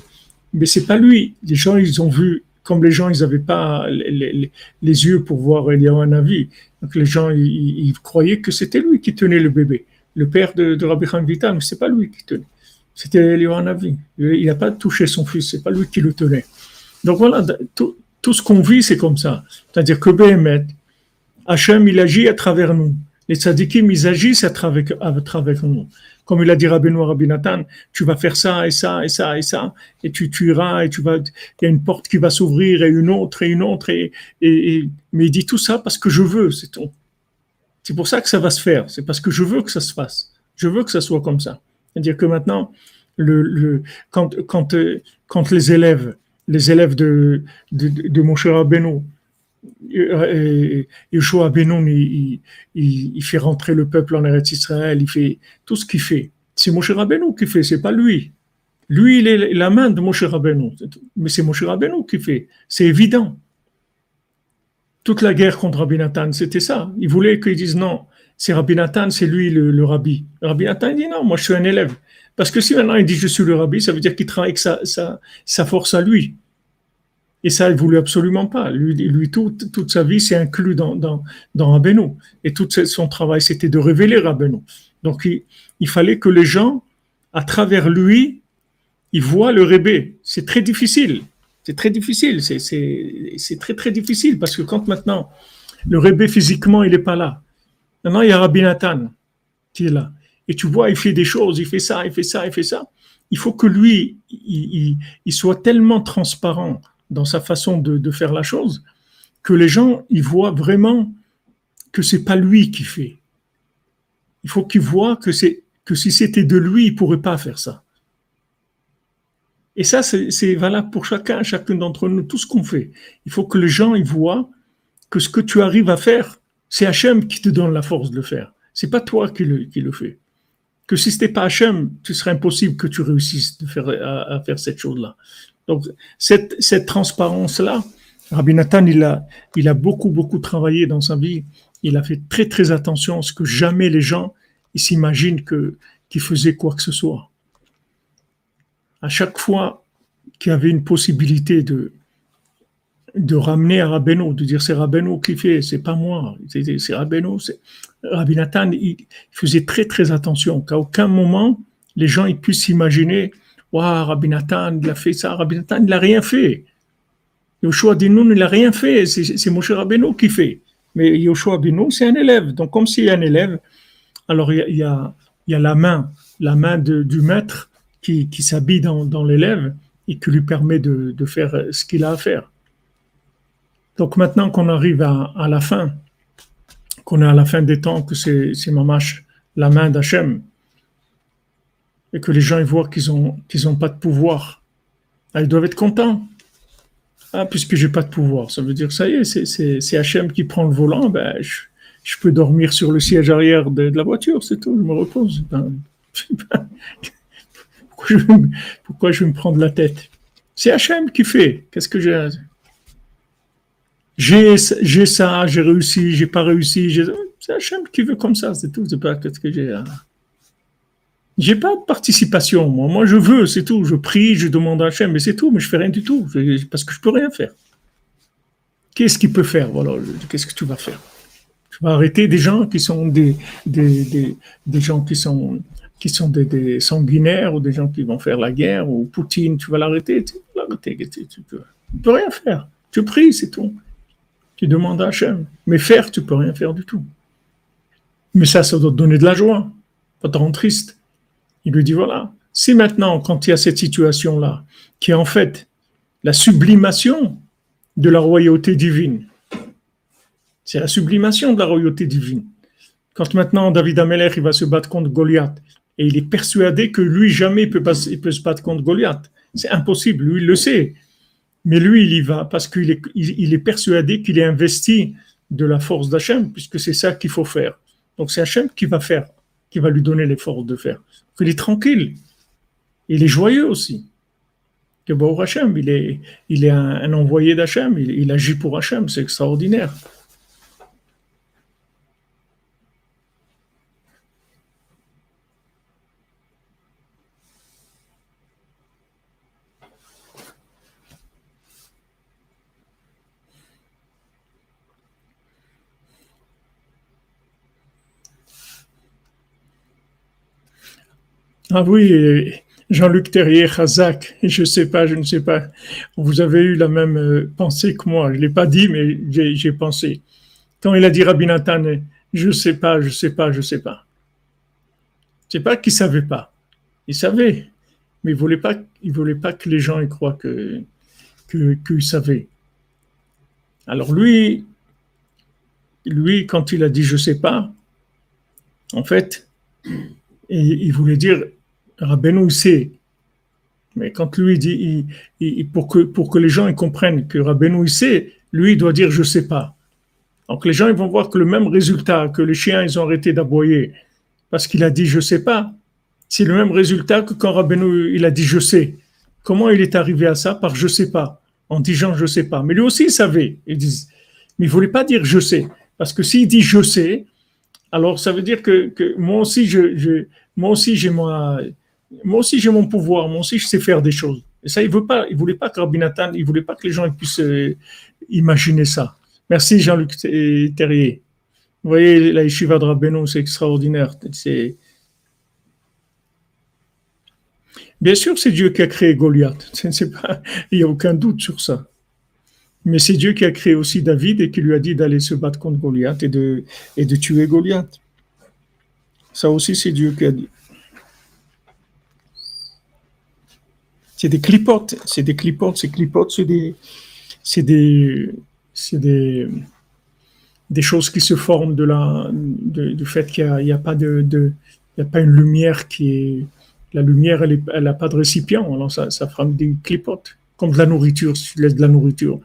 mais c'est pas lui. Les gens, ils ont vu, comme les gens, ils n'avaient pas les, yeux pour voir avis. Donc les gens, ils, croyaient que c'était lui qui tenait le bébé. Le père de, de Rabbi Vital, mais c'est pas lui qui tenait. C'était Navi. Il n'a pas touché son fils, c'est pas lui qui le tenait. Donc voilà, tout, ce qu'on vit, c'est comme ça. C'est-à-dire que Béhémet, Hachem, il agit à travers nous. Les tzadikim, ils agissent à travers, à travers nous. Comme il a dit Rabbi Noir, Rabbi Nathan, tu vas faire ça et ça et ça et ça, et tu tueras et tu vas, il y a une porte qui va s'ouvrir et une autre et une autre et, et, mais il dit tout ça parce que je veux, c'est tout. C'est pour ça que ça va se faire. C'est parce que je veux que ça se fasse. Je veux que ça soit comme ça. C'est-à-dire que maintenant, quand, quand, quand les élèves, les élèves de, de, de mon cher Abeno, Yeshua Benoun, il, il, fait rentrer le peuple en Eretz Israël, il fait tout ce qu'il fait. C'est Moshe Rabbeinu qui fait, c'est pas lui. Lui, il est la main de Moshe Rabbeinu. Mais c'est Moshe Rabbeinu qui fait. C'est évident. Toute la guerre contre Rabbi Nathan, c'était ça. Il voulait qu'ils disent non, c'est Rabbi Nathan, c'est lui le, rabbi. Rabbi Nathan dit non, moi je suis un élève. Parce que si maintenant il dit je suis le rabbi, ça veut dire qu'il travaille avec sa, force à lui. Et ça, il voulait absolument pas. Lui, toute, sa vie, c'est inclus dans, dans. Et tout son travail, c'était de révéler Rabbeinu. Donc, il, fallait que les gens, à travers lui, ils voient le rébé. C'est très difficile. C'est très difficile. C'est très, très difficile parce que quand maintenant, le rébé physiquement, il n'est pas là. Maintenant, il y a Rabbi Nathan qui est là. Et tu vois, il fait des choses, il fait ça, il fait ça, il fait ça. Il faut que lui, il soit tellement transparent dans sa façon de, faire la chose, que les gens ils voient vraiment que c'est pas lui qui fait. Il faut qu'ils voient que c'est que si c'était de lui, il pourrait pas faire ça. Et ça, c'est valable pour chacun, chacun d'entre nous, tout ce qu'on fait. Il faut que les gens ils voient que ce que tu arrives à faire, c'est Hachem qui te donne la force de le faire. C'est pas toi qui le, fais. Que si c'était pas Hachem, ce serait impossible que tu réussisses à faire cette chose-là. Donc, cette, transparence-là, Rabbi Nathan, il a, beaucoup, beaucoup travaillé dans sa vie. Il a fait très, très attention à ce que jamais les gens s'imaginent que, qu'il faisait quoi que ce soit. À chaque fois qu'il y avait une possibilité de, de ramener à Rabbeinu, de dire c'est Rabbeinu qui fait, c'est pas moi, c'est, c'est Rabbeinu. C'est... Rabbi Nathan, il faisait très, très attention qu'à aucun moment les gens ils puissent s'imaginer Waouh, Rabbi Nathan, il a fait ça, Rabbi Nathan, il n'a rien fait. Yoshua Dinoun, il n'a rien fait, c'est Moshe Rabbeinu qui fait. Mais Yoshua Dinoun, c'est un élève. Donc, comme a un élève, alors il y a, y a, la main, la main du maître qui, s'habille dans, l'élève et qui lui permet de, faire ce qu'il a à faire. Donc, maintenant qu'on arrive à, la fin, qu'on est à la fin des temps, que c'est mamache la main d'Hachem, et que les gens ils voient qu'ils n'ont qu'ils ont pas de pouvoir, ah, ils doivent être contents. Ah, puisque j'ai pas de pouvoir, ça veut dire ça y est, c'est Hachem qui prend le volant, ben, je, peux dormir sur le siège arrière de, la voiture, c'est tout, je me repose. Ben, pourquoi, je, vais me prendre la tête? C'est Hachem qui fait. Qu'est-ce que j'ai j'ai ça, j'ai réussi, j'ai pas réussi. C'est Hachem qui veut comme ça, c'est tout. C'est pas ce que j'ai. J'ai pas de participation, moi. Moi, je veux, c'est tout. Je prie, je demande à Hachem, mais c'est tout. Mais je fais rien du tout, parce que je peux rien faire. Qu'est-ce qu'il peut faire Voilà, qu'est-ce que tu vas faire? Tu vas arrêter des gens qui sont des, des, des, gens qui sont, qui sont des, sanguinaires ou des gens qui vont faire la guerre ou Poutine, tu vas l'arrêter Tu vas l'arrêter. Tu, peux, peux rien faire. Tu pries, c'est tout. Tu demandes à Hachem. Mais faire, tu peux rien faire du tout. Mais ça, ça doit te donner de la joie, pas te rendre triste. Il lui dit, voilà, si maintenant, quand il y a cette situation-là, qui est en fait la sublimation de la royauté divine, c'est la sublimation de la royauté divine. Quand maintenant David Ameller il va se battre contre Goliath, et il est persuadé que lui jamais il peut, il peut se battre contre Goliath. C'est impossible, lui il le sait. Mais lui il y va parce qu'il est, est persuadé qu'il est investi de la force d'Hachem, puisque c'est ça qu'il faut faire. Donc c'est Hachem qui va faire, qui va lui donner les forces de faire. Il est tranquille. Il est joyeux aussi. Que Hachem, il est, il est un, envoyé d'Hachem, il, il agit pour Hachem, c'est extraordinaire. Ah oui, Jean-Luc Terrier, Khazak, je ne sais pas, je ne sais pas. Vous avez eu la même euh, pensée que moi. Je ne l'ai pas dit, mais j'ai pensé. Quand il a dit Rabbi Nathan, je ne sais pas, je ne sais pas, je ne sais pas. C'est pas qu'il ne savait pas. Il savait, mais il ne voulait, pas, voulait pas que les gens y croient que, qu'il savait. Alors lui, lui, quand il a dit je ne sais pas, en fait, il voulait dire Rabbeinu sait. Mais quand lui dit, pour, que, pour que les gens ils comprennent que Rabbeinu sait, lui doit dire je sais pas. Donc les gens ils vont voir que le même résultat, que les chiens ils ont arrêté d'aboyer parce qu'il a dit je sais pas, C'est le même résultat que quand Rabbeinu, il a dit je sais. Comment il est arrivé à ça? Par je sais pas. En disant je sais pas. Mais lui aussi, il savait. Il dit, mais il voulait pas dire je sais. Parce que s'il dit je sais, alors ça veut dire que, moi aussi, je, moi aussi, j'ai moi aussi, j'ai mon pouvoir. Moi aussi, je sais faire des choses. Et ça, il veut pas, il voulait pas que Rabbi Nathan, il voulait pas que les gens puissent euh, imaginer ça. Merci Jean-Luc Terrier. Vous voyez, la yeshiva de Rabbeinu, c'est extraordinaire. C'est, Bien sûr, c'est Dieu qui a créé Goliath. Il n'y a aucun doute sur ça. Mais c'est Dieu qui a créé aussi David et qui lui a dit d'aller se battre contre Goliath et de, et de tuer Goliath. Ça aussi, c'est Dieu qui a dit. C'est des clipotes, c'est des clipotes, ces clipotes, c'est des, c'est des, c'est des, des choses qui se forment de la, du fait qu'il n'y a, pas de, il y a pas une lumière qui est, la lumière, elle n'a pas de récipient, alors ça, ça fera des clipotes, comme de la nourriture, si tu laisses de la nourriture.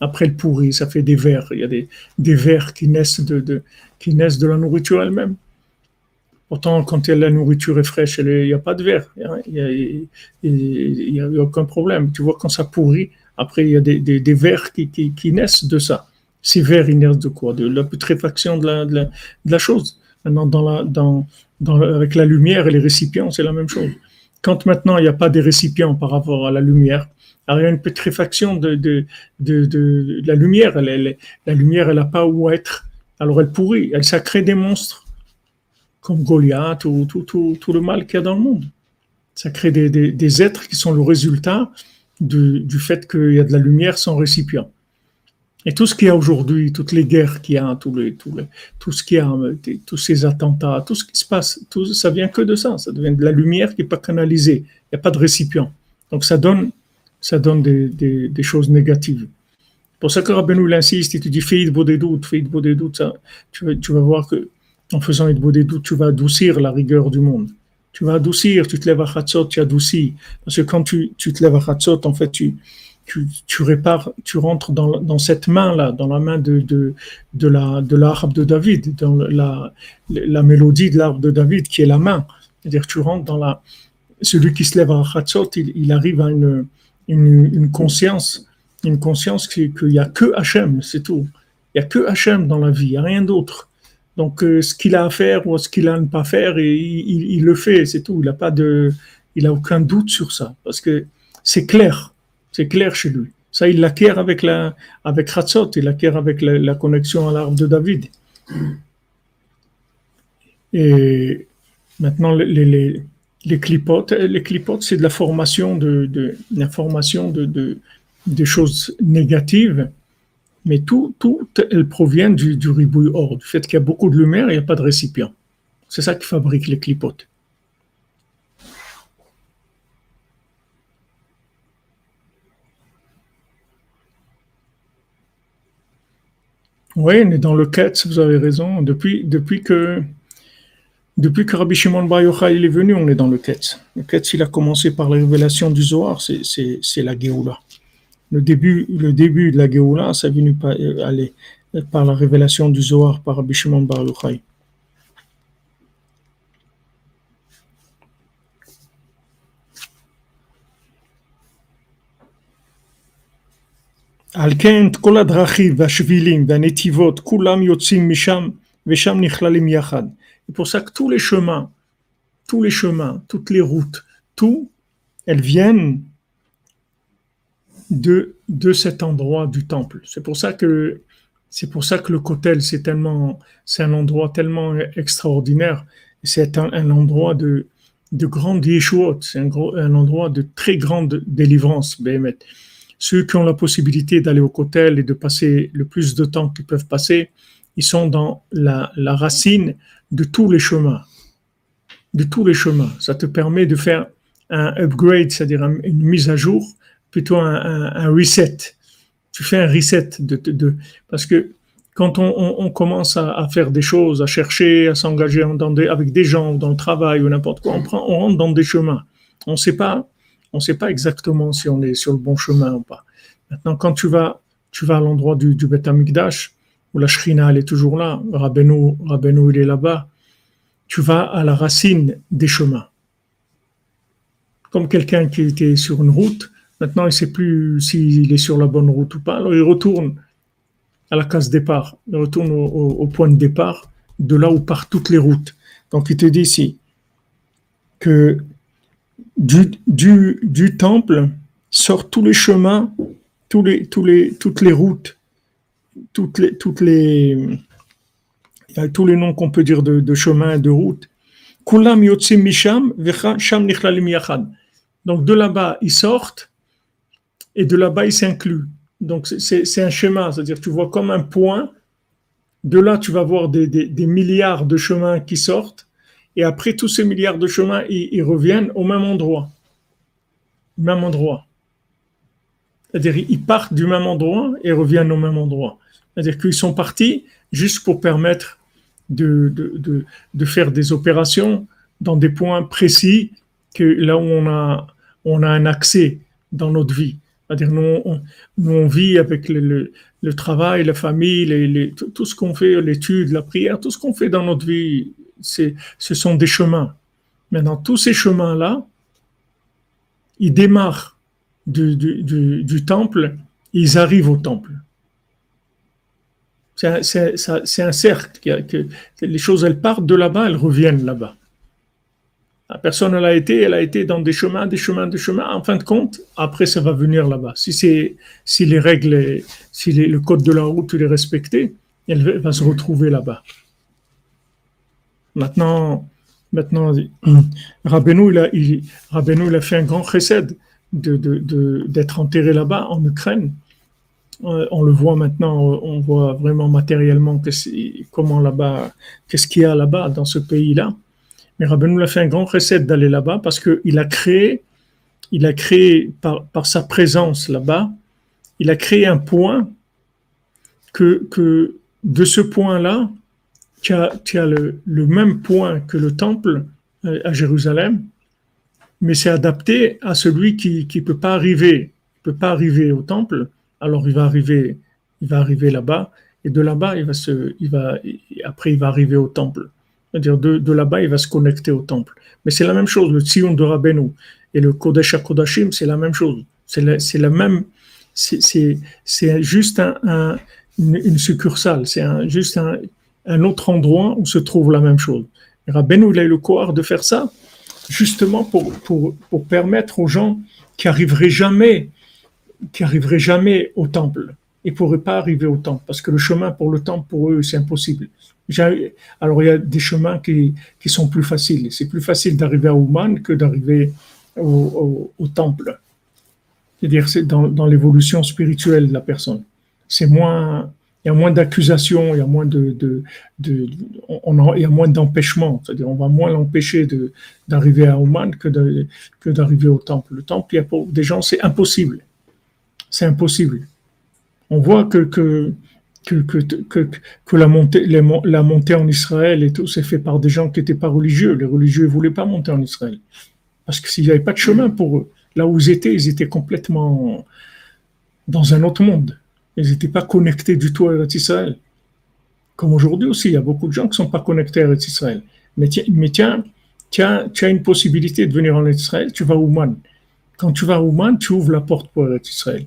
Après, elle pourrit, ça fait des vers. Il y a des, des vers qui naissent de, qui naissent de la nourriture elle-même. Pourtant, quand la nourriture est fraîche, il n'y a pas de verre. Il n'y a, aucun problème. Tu vois, quand ça pourrit, après, il y a des, des, des vers qui, naissent de ça. Ces vers, ils naissent de quoi? De la putréfaction de la, chose. Maintenant, dans avec la lumière et les récipients, c'est la même chose. Quand maintenant il n'y a pas de récipients par rapport à la lumière, il y a une pétréfaction de, la lumière. La lumière, elle n'a pas où être. Alors elle pourrit, elle, ça crée des monstres, comme Goliath ou tout, tout, tout le mal qu'il y a dans le monde. Ça crée des, des, êtres qui sont le résultat du fait qu'il y a de la lumière sans récipient. Et tout ce qu'il y a aujourd'hui, toutes les guerres qu'il y a, tout, les, tout, tout ce qu'il y a, tous ces attentats, tout ce qui se passe, tout, ça vient que de ça. Ça devient de la lumière qui n'est pas canalisée. Il n'y a pas de récipient. Donc ça donne, ça donne des, des, choses négatives. Pour ça que Rabbeinu insiste, il te dit fais beau des doutes, fais beau des doutes. Tu, tu vas voir que en faisant des doutes, tu vas adoucir la rigueur du monde. Tu vas adoucir, tu te lèves à Chatzot, tu adoucis. Parce que quand tu, tu te lèves à Chatzot, en fait, tu, tu, tu répares, tu rentres dans, dans cette main-là, dans la main de, de, de la de l'arbre de David, dans la, la mélodie de l'arbre de David qui est la main. C'est-à-dire tu rentres dans la... Celui qui se lève à Hatzot, il, il arrive à une, une, une conscience, une conscience qu'il n'y a que Hachem, c'est tout. Il n'y a que Hachem dans la vie, il n'y a rien d'autre. Donc, euh, ce qu'il a à faire ou ce qu'il a à ne pas faire, il, le fait, c'est tout. Il n'a pas de, il a aucun doute sur ça, parce que c'est clair. C'est clair chez lui. Ça, il l'acquiert avec, la, avec Hatzot, il l'acquiert avec la, connexion à l'arbre de David. Et maintenant, les, les, les clipotes, les clipotes, c'est de la formation de, de, la formation de, de, de, choses négatives, mais tout, tout elles proviennent du, du ribouille or, du fait qu'il y a beaucoup de lumière et il n'y a pas de récipient. C'est ça qui fabrique les clipotes. Oui, on est dans le Ketz, vous avez raison. Depuis, que, depuis que Rabbi Shimon Bar est venu, on est dans le Ketz. Le Ketz, il a commencé par la révélation du Zohar, c'est la Géoula Le début, le début de la Géoula, ça est venu par, euh, aller, par la révélation du Zohar par Rabbi Shimon Bar Yochai. על כן כל הדרכים והשבילים והנתיבות כולם יוצאים משם ושם נכללים יחד. C'est pour ça que tous les chemins, tous les chemins, toutes les routes, tout, elles viennent de, de cet endroit du temple. C'est pour ça que c'est pour ça que le Kotel, c'est tellement, c'est un endroit tellement extraordinaire. C'est un, endroit de, de grande yeshuot, c'est un, un, endroit de très grande délivrance. Ceux qui ont la possibilité d'aller au Kotel et de passer le plus de temps qu'ils peuvent passer, ils sont dans la, la, racine de tous les chemins. De tous les chemins. Ça te permet de faire un upgrade, c'est-à-dire une mise à jour, plutôt un, reset. Tu fais un reset de, parce que quand on, commence à, faire des choses, à chercher, à s'engager avec des gens, dans le travail ou n'importe quoi, on, rentre dans des chemins. On ne sait pas on sait pas exactement si on est sur le bon chemin ou pas. Maintenant, quand tu vas, tu vas à l'endroit du, du Beth où la Shrina, est toujours là, Rabbeinu, Rabbeinu il est là-bas, tu vas à la racine des chemins. comme quelqu'un qui était sur une route, maintenant il ne sait plus s'il est sur la bonne route ou pas, alors il retourne à la case départ, il retourne au, point de départ, de là où partent toutes les routes. Donc il te dit ici que du, temple sortent tous les chemins, toutes les routes, toutes les, les, tous les noms qu'on peut dire de, de chemin, de route. Donc de là-bas, ils sortent et de là-bas, ils s'incluent. Donc c'est un schéma, c'est-à-dire tu vois comme un point. De là, tu vas voir des, milliards de chemins qui sortent. Et après, tous ces milliards de chemins, ils, reviennent au même endroit. Même endroit. C'est-à-dire, ils partent du même endroit et reviennent au même endroit. C'est-à-dire qu'ils sont partis juste pour permettre de, faire des opérations dans des points précis que là où on a un accès dans notre vie. C'est-à-dire, nous, on, vit avec le, travail, la famille, tout, ce qu'on fait, l'étude, la prière, tout ce qu'on fait dans notre vie, ce sont des chemins. Maintenant, tous ces chemins-là, ils démarrent du, temple, ils arrivent au temple. C'est un, cercle. Les choses, elles partent de là-bas, elles reviennent là-bas. La personne, elle a été, elle a été dans des chemins, des chemins, des chemins. En fin de compte, après, ça va venir là-bas. Si c'est, si les règles, si le code de la route est respecté, elle va se retrouver là-bas. Maintenant, maintenant, il a, il, a fait un grand recède de, d'être enterré là-bas en Ukraine on le voit maintenant, on voit vraiment matériellement que comment là-bas, qu'est-ce qu'il y a là-bas dans ce pays-là. Mais Rabbeinu a fait un grand recette d'aller là-bas parce qu'il a créé, il a créé par, sa présence là-bas, il a créé un point que, que de ce point-là, tu as, le, même point que le temple euh, à Jérusalem, mais c'est adapté à celui qui ne peut pas arriver, peut pas arriver au temple alors il va arriver, il va arriver là-bas, et de là-bas, il va se, il va, après, il va arriver au temple. C'est-à-dire, de, là-bas, il va se connecter au temple. Mais c'est la même chose, le Tzion de Rabbeinu et le Kodesh HaKodashim, c'est la même chose. C'est la, même, c'est juste un, une, succursale, c'est juste un, autre endroit où se trouve la même chose. Rabbeinu, il a eu le courage de faire ça, justement pour, permettre aux gens qui arriveraient jamais jamais au temple. Ils ne pourraient pas arriver au temple parce que le chemin pour le temple, pour eux, c'est impossible. Alors, il y a des chemins qui, qui sont plus faciles. C'est plus facile d'arriver à Ouman que d'arriver au, au, temple. C'est-à-dire, c'est dans, dans l'évolution spirituelle de la personne. C'est moins, il y a moins d'accusations, il y a moins de, de, de, on il y a moins d'empêchements. C'est-à-dire, on va moins l'empêcher de, d'arriver à Ouman que, de, que d'arriver au temple. Le temple, il y a pour des gens, c'est impossible c'est impossible. On voit que, que, que, la, montée, en Israël et tout, c'est fait par des gens qui n'étaient pas religieux. Les religieux ne voulaient pas monter en Israël. Parce que s'il n'y avait pas de chemin pour eux, là où ils étaient, ils étaient complètement dans un autre monde. Ils n'étaient pas connectés du tout à Israël. Comme aujourd'hui aussi, il y a beaucoup de gens qui ne sont pas connectés à Israël. Mais, tiens, mais tiens, tiens, tu as une possibilité de venir en Israël, tu vas à Ouman. Quand tu vas à Ouman, tu ouvres la porte pour Israël.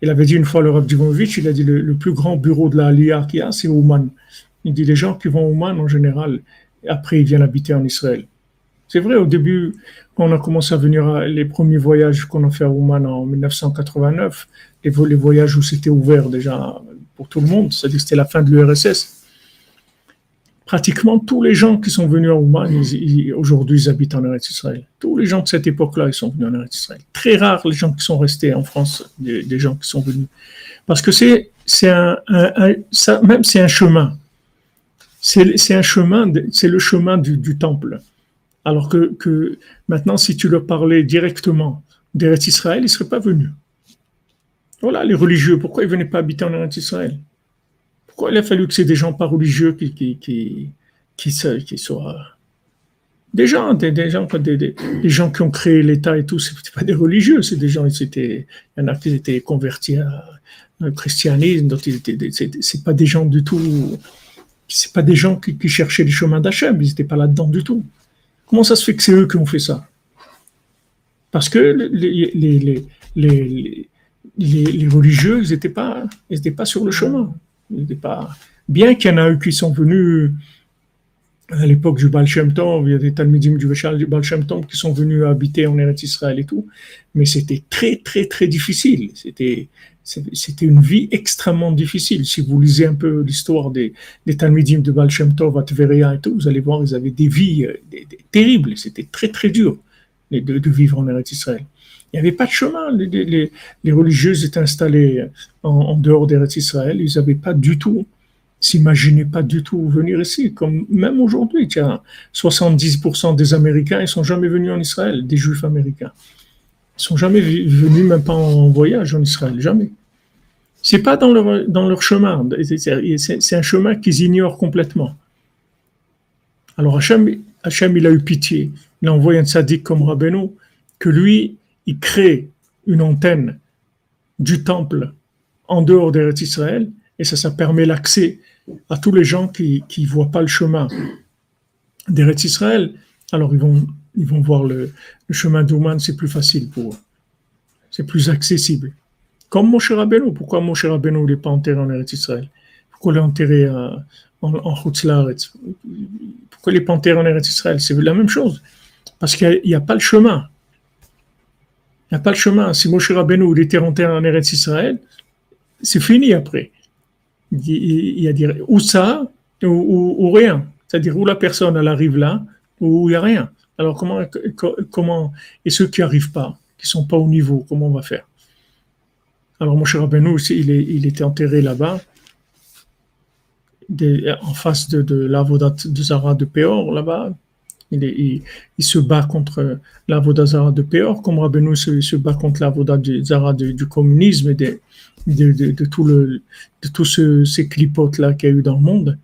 Il avait dit une fois le Rav il a dit le, plus grand bureau de la Aliyah qu'il y a, c'est Ouman. Il dit les gens qui vont à Ouman, en général, après ils viennent habiter en Israël. C'est vrai, au début, quand on a commencé à venir, les premiers voyages qu'on a fait à Ouman en 1989, les, les voyages où c'était ouvert déjà pour tout le monde, c'est-à-dire que c'était la fin de l'URSS, pratiquement tous les gens qui sont venus à Ouman, aujourd'hui, ils habitent en Eretz Israël. Tous les gens de cette époque-là, ils sont venus en Eretz Israël. Très rares les gens qui sont restés en France, des, gens qui sont venus. Parce que c'est, un, même c'est un chemin. C'est, le chemin du, temple. Alors que, que, maintenant, si tu leur parlais directement d'Eretz Israël, ils ne seraient pas venus. Voilà, les religieux, pourquoi ils ne venaient pas habiter en Eretz Israël? Pourquoi il a fallu que c'est des gens pas religieux qui, qui, qui, qui, soient des gens, des, gens, des, gens qui ont créé l'État et tout, c'est pas des religieux, c'est des gens, il y en a qui étaient convertis au christianisme, d'autres c'est pas des gens du tout, c'est pas des gens qui, cherchaient les chemins d'Hachem, ils n'étaient pas là-dedans du tout. Comment ça se fait que c'est eux qui ont fait ça? Parce que les, les, les, les religieux, ils n'étaient pas, pas sur le chemin. Bien qu'il y en a eu qui sont venus à l'époque du Baal Shem Tov, il y a des Talmudim du Baal Shem Tov qui sont venus habiter en Eretz Israël et tout, mais c'était très très très difficile. C'était c'était une vie extrêmement difficile. Si vous lisez un peu l'histoire des, des Talmudim de Baal Shem Tov à Tveria et tout, vous allez voir, ils avaient des vies euh, terribles. C'était très très dur de, de, vivre en Eretz Israël. Il n'y avait pas de chemin. Les, religieuses étaient installées en, en dehors d'Eretz Israël. Ils n'avaient pas du tout s'imaginaient pas du tout venir ici. Comme même aujourd'hui, 70% des Américains, ils sont jamais venus en Israël, des Juifs américains. Ils sont jamais venus, même pas en voyage en Israël, jamais. C'est pas dans leur, dans leur chemin. C'est un chemin qu'ils ignorent complètement. Alors Hachem, Hachem, il a eu pitié. Il a envoyé un sadique comme Rabbeinu, que lui, il crée une antenne du temple en dehors d'Eretz Israël, et ça, ça permet l'accès à tous les gens qui ne voient pas le chemin d'Eretz Israël. Alors ils vont, ils vont voir le, chemin d'Ouman, c'est plus facile pour eux. C'est plus accessible. Comme Moshe Rabbeinu. Pourquoi Moshe Rabbeinu n'est pas enterré en Eretz Israël? Pourquoi il est enterré en, en Pourquoi il n'est pas enterré en Eretz Israël? C'est la même chose. Parce qu'il n'y a, pas le chemin. Il n'y a pas le chemin. Si Moshe Rabbeinu était enterré en Eretz Israël, c'est fini après il y a dire ou ça ou, rien. C'est-à-dire où la personne elle arrive là ou il n'y a rien. Alors comment comment et ceux qui n'arrivent pas, qui sont pas au niveau, comment on va faire? Alors mon cher Rabbeinu il, il était enterré là-bas, en face de, de l'avodat de Zara de Péor là-bas. Il, se bat contre l'avodat Zara de Péor, comme Rabbeinu se, se bat contre l'avodat de Zara du communisme et de, tout tous ces clipotes-là qu'il y a eu dans le monde.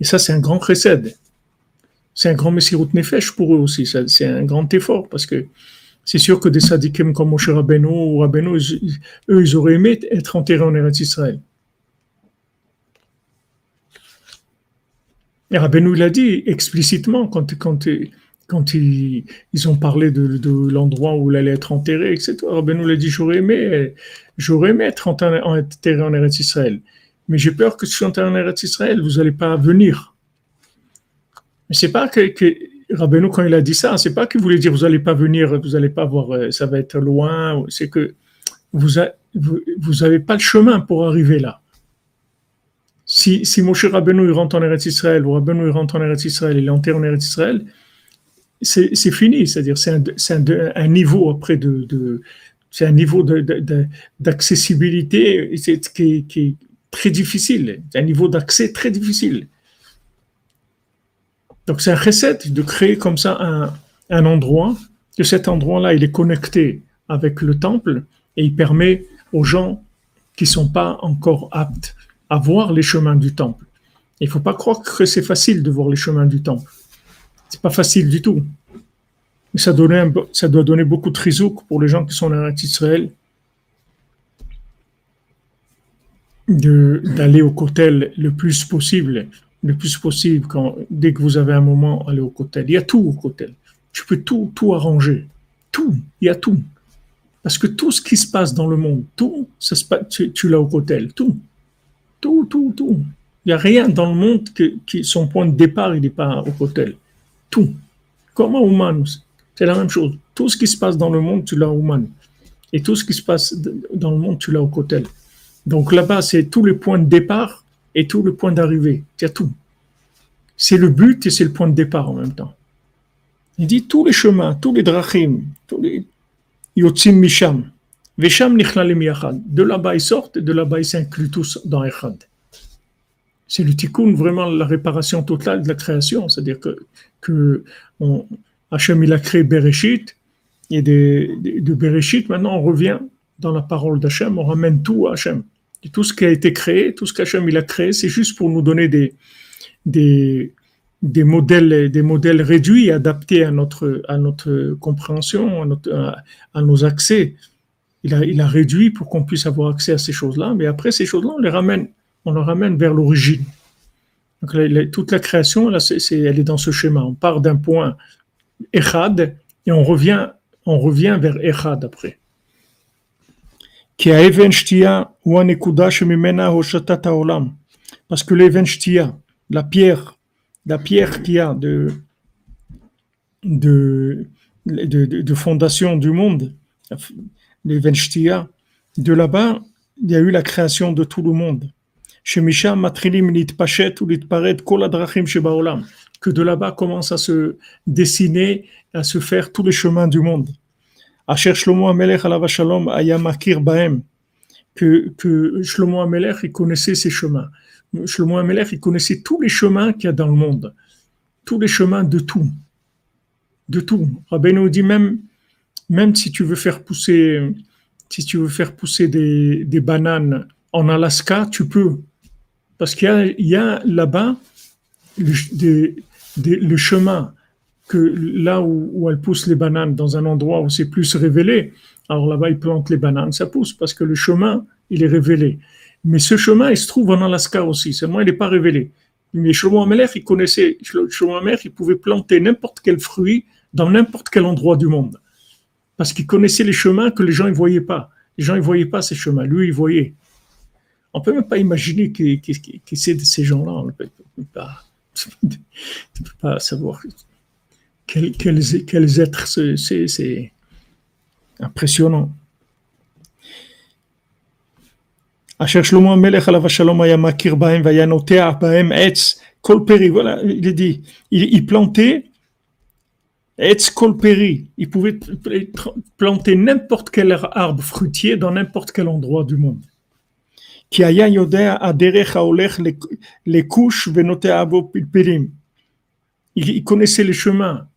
Et ça, c'est un grand recède. C'est un grand Messirut Nefesh pour eux aussi. C'est un grand effort parce que c'est sûr que des sadikim comme Moshe Rabbeinu ou Rabbeinu, eux, ils auraient aimé être enterrés en Eretz Israël. Et Rabbeinu l'a dit explicitement quand, ils, ont parlé de, l'endroit où il allait être enterré, etc. Rabbeinu l'a dit, j'aurais aimé J'aurais aimé être enterré en Eretz Israël. Mais j'ai peur que si je suis enterré en Eretz Israël, vous n'allez pas venir. Mais c'est pas que, que quand il a dit ça, c'est pas qu'il voulait dire vous n'allez pas venir, vous n'allez pas voir, euh, ça va être loin. C'est que vous n'avez pas le chemin pour arriver là. Si, si Moshe Rabbeinu rentre en Eretz Israël, ou Rabbeinu rentre en Eretz Israël, il est enterré en Eretz Israël, c'est fini. C'est-à-dire, c'est un, niveau après de, de, c'est un niveau d'accessibilité qui, qui, est très difficile, un niveau d'accès très difficile. Donc c'est un recette de créer comme ça un, un endroit, que cet endroit-là, il est connecté avec le temple et il permet aux gens qui ne sont pas encore aptes à voir les chemins du temple. Il ne faut pas croire que c'est facile de voir les chemins du temple. C'est pas facile du tout ça, ça doit donner beaucoup de rizouk pour les gens qui sont en Israël d'aller au cotel le plus possible, le plus possible, quand, dès que vous avez un moment, aller au cotel. Il y a tout au cotel. Tu peux tout, tout arranger. Tout, il y a tout. Parce que tout ce qui se passe dans le monde, tout, ça se passe, tu, l'as au cotel. Tout. Tout, tout, tout. Il n'y a rien dans le monde qui, son point de départ, il n'est pas au cotel. Tout. Comment humain c'est la même chose. Tout ce qui se passe dans le monde, tu l'as au Man. Et tout ce qui se passe dans le monde, tu l'as au Kotel. Donc là-bas, c'est tous les points de départ et tous les points d'arrivée. A tout. C'est le but et c'est le point de départ en même temps. Il dit tous les chemins, tous les drachim, tous les yotzim misham, vesham De là-bas, ils sortent de là-bas, ils s'incluent tous dans Echad. C'est le tikkun, vraiment la réparation totale de la création. C'est-à-dire que, que on, Hachem, il a créé Bereshit, et de, de, Bereshit, maintenant on revient dans la parole d'Hachem, on ramène tout à Hachem. Et tout ce qui a été créé, tout ce qu'Hachem il a créé, c'est juste pour nous donner des, des, des, modèles, des modèles réduits, adaptés à notre, à notre compréhension, à, notre, à, nos accès. Il a, réduit pour qu'on puisse avoir accès à ces choses-là, mais après ces choses-là, on les ramène, vers l'origine. Toute la création, elle est dans ce schéma. On part d'un point Echad, et on revient, on revient vers Echad après. Parce que l'Even Shtia, la pierre, la pierre qui a de fondation du monde, l'Even Shtia, de là-bas, il y a eu la création de tout le monde. Que de là-bas commence à se dessiner, à se faire tous les chemins du monde. Asher Shlomo Amelech Alav Shalom Ayamakir Baem, que, que Shlomo Amelech, il connaissait ces chemins. Shlomo Amelech, il connaissait tous les chemins qu'il y a dans le monde. Tous les chemins de tout. De tout. Rabbeinu dit même, même si tu veux faire pousser, si tu veux faire pousser des, bananes en Alaska, tu peux. Parce qu'il y a, là-bas le chemin que là où, où, elle pousse les bananes dans un endroit où c'est plus révélé, alors là-bas il plante les bananes, ça pousse parce que le chemin il est révélé. Mais ce chemin il se trouve en Alaska aussi, seulement il n'est pas révélé. Mais Shlomo Amelech il connaissait, Shlomo Amelech il pouvait planter n'importe quel fruit dans n'importe quel endroit du monde parce qu'il connaissait les chemins que les gens ne voyaient pas. Les gens ne voyaient pas ces chemins, lui, il voyait. On ne peut même pas imaginer qui, qui, de ces gens-là. On ne peut, pas, savoir quels, êtres c'est. Impressionnant. Asher Voilà, il dit, il, il plantait Etzcolperi, il pouvait planter n'importe quel arbre fruitier dans n'importe quel endroit du monde. les couches Il connaissait les chemins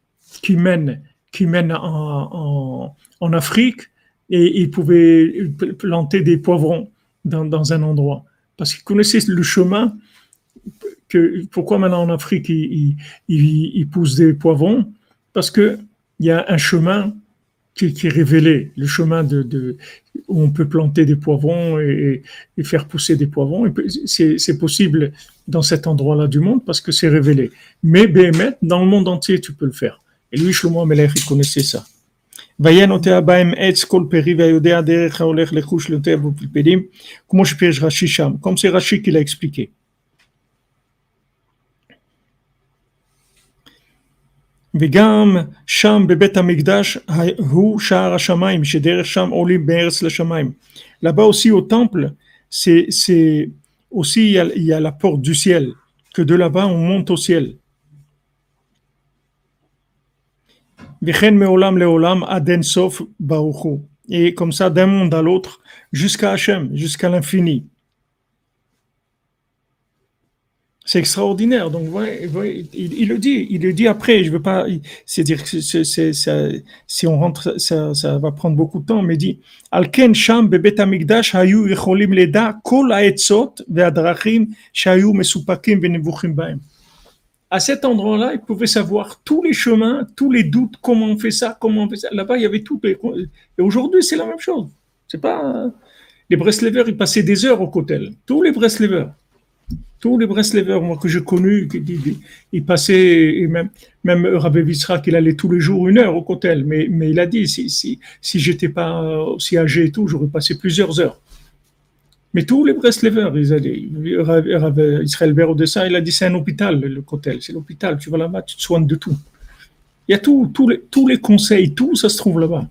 qui mènent, qui mènent en, Afrique et il pouvait planter des poivrons dans, un endroit parce qu'il connaissait le chemin. Pourquoi maintenant en Afrique il, il, il pousse des poivrons? Parce qu'il y a un chemin qui, est révélé, le chemin où on peut planter des poivrons et, faire pousser des poivrons. C'est possible dans cet endroit-là du monde parce que c'est révélé. Mais BMet, dans le monde entier, tu peux le faire. Et lui, Shlomo Amelech, il connaissait ça. Comme c'est Rashi qui l'a expliqué. וגם שם בבית המקדש הוא שער השמיים, שדרך שם עולים בארץ לשמיים. Là-bas aussi au temple, c'est, c'est aussi il y, a, il y a la porte du ciel, que de là-bas on monte au ciel. וכן מעולם לעולם עד אין סוף ברוך הוא. Et comme ça d'un monde à l'autre, jusqu'à Hachem, jusqu'à l'infini. C'est extraordinaire. Donc, il, le dit, il le dit après. Je veux pas, c'est-à-dire que c'est, si on rentre, ça, ça, va prendre beaucoup de temps. Mais il dit, Alken sham bebet amigdash hayu leda kol haetzot ve'adrachim shayu mesupakim ve'nevuchim baem. À cet endroit-là, il pouvait savoir tous les chemins, tous les doutes, comment on fait ça, comment on fait ça. Là-bas, il y avait tout. Et aujourd'hui, c'est la même chose. C'est pas, les Breslevers, ils passaient des heures au cotel. Tous les Breslevers tous les Breslevers, moi, que j'ai connus, ils passaient, même, même Rabbi Vissra, qu'il allait tous les jours une heure au cotel, mais, il a dit, si, si, si j'étais pas aussi âgé et tout, j'aurais passé plusieurs heures. Mais tous les Breslevers, ils allaient, Rabbi Israël Berodessa, il a dit, c'est un hôpital, le cotel, c'est l'hôpital, tu vas là-bas, tu te soignes de tout. Il y a tous les, conseils, tout ça se trouve là-bas.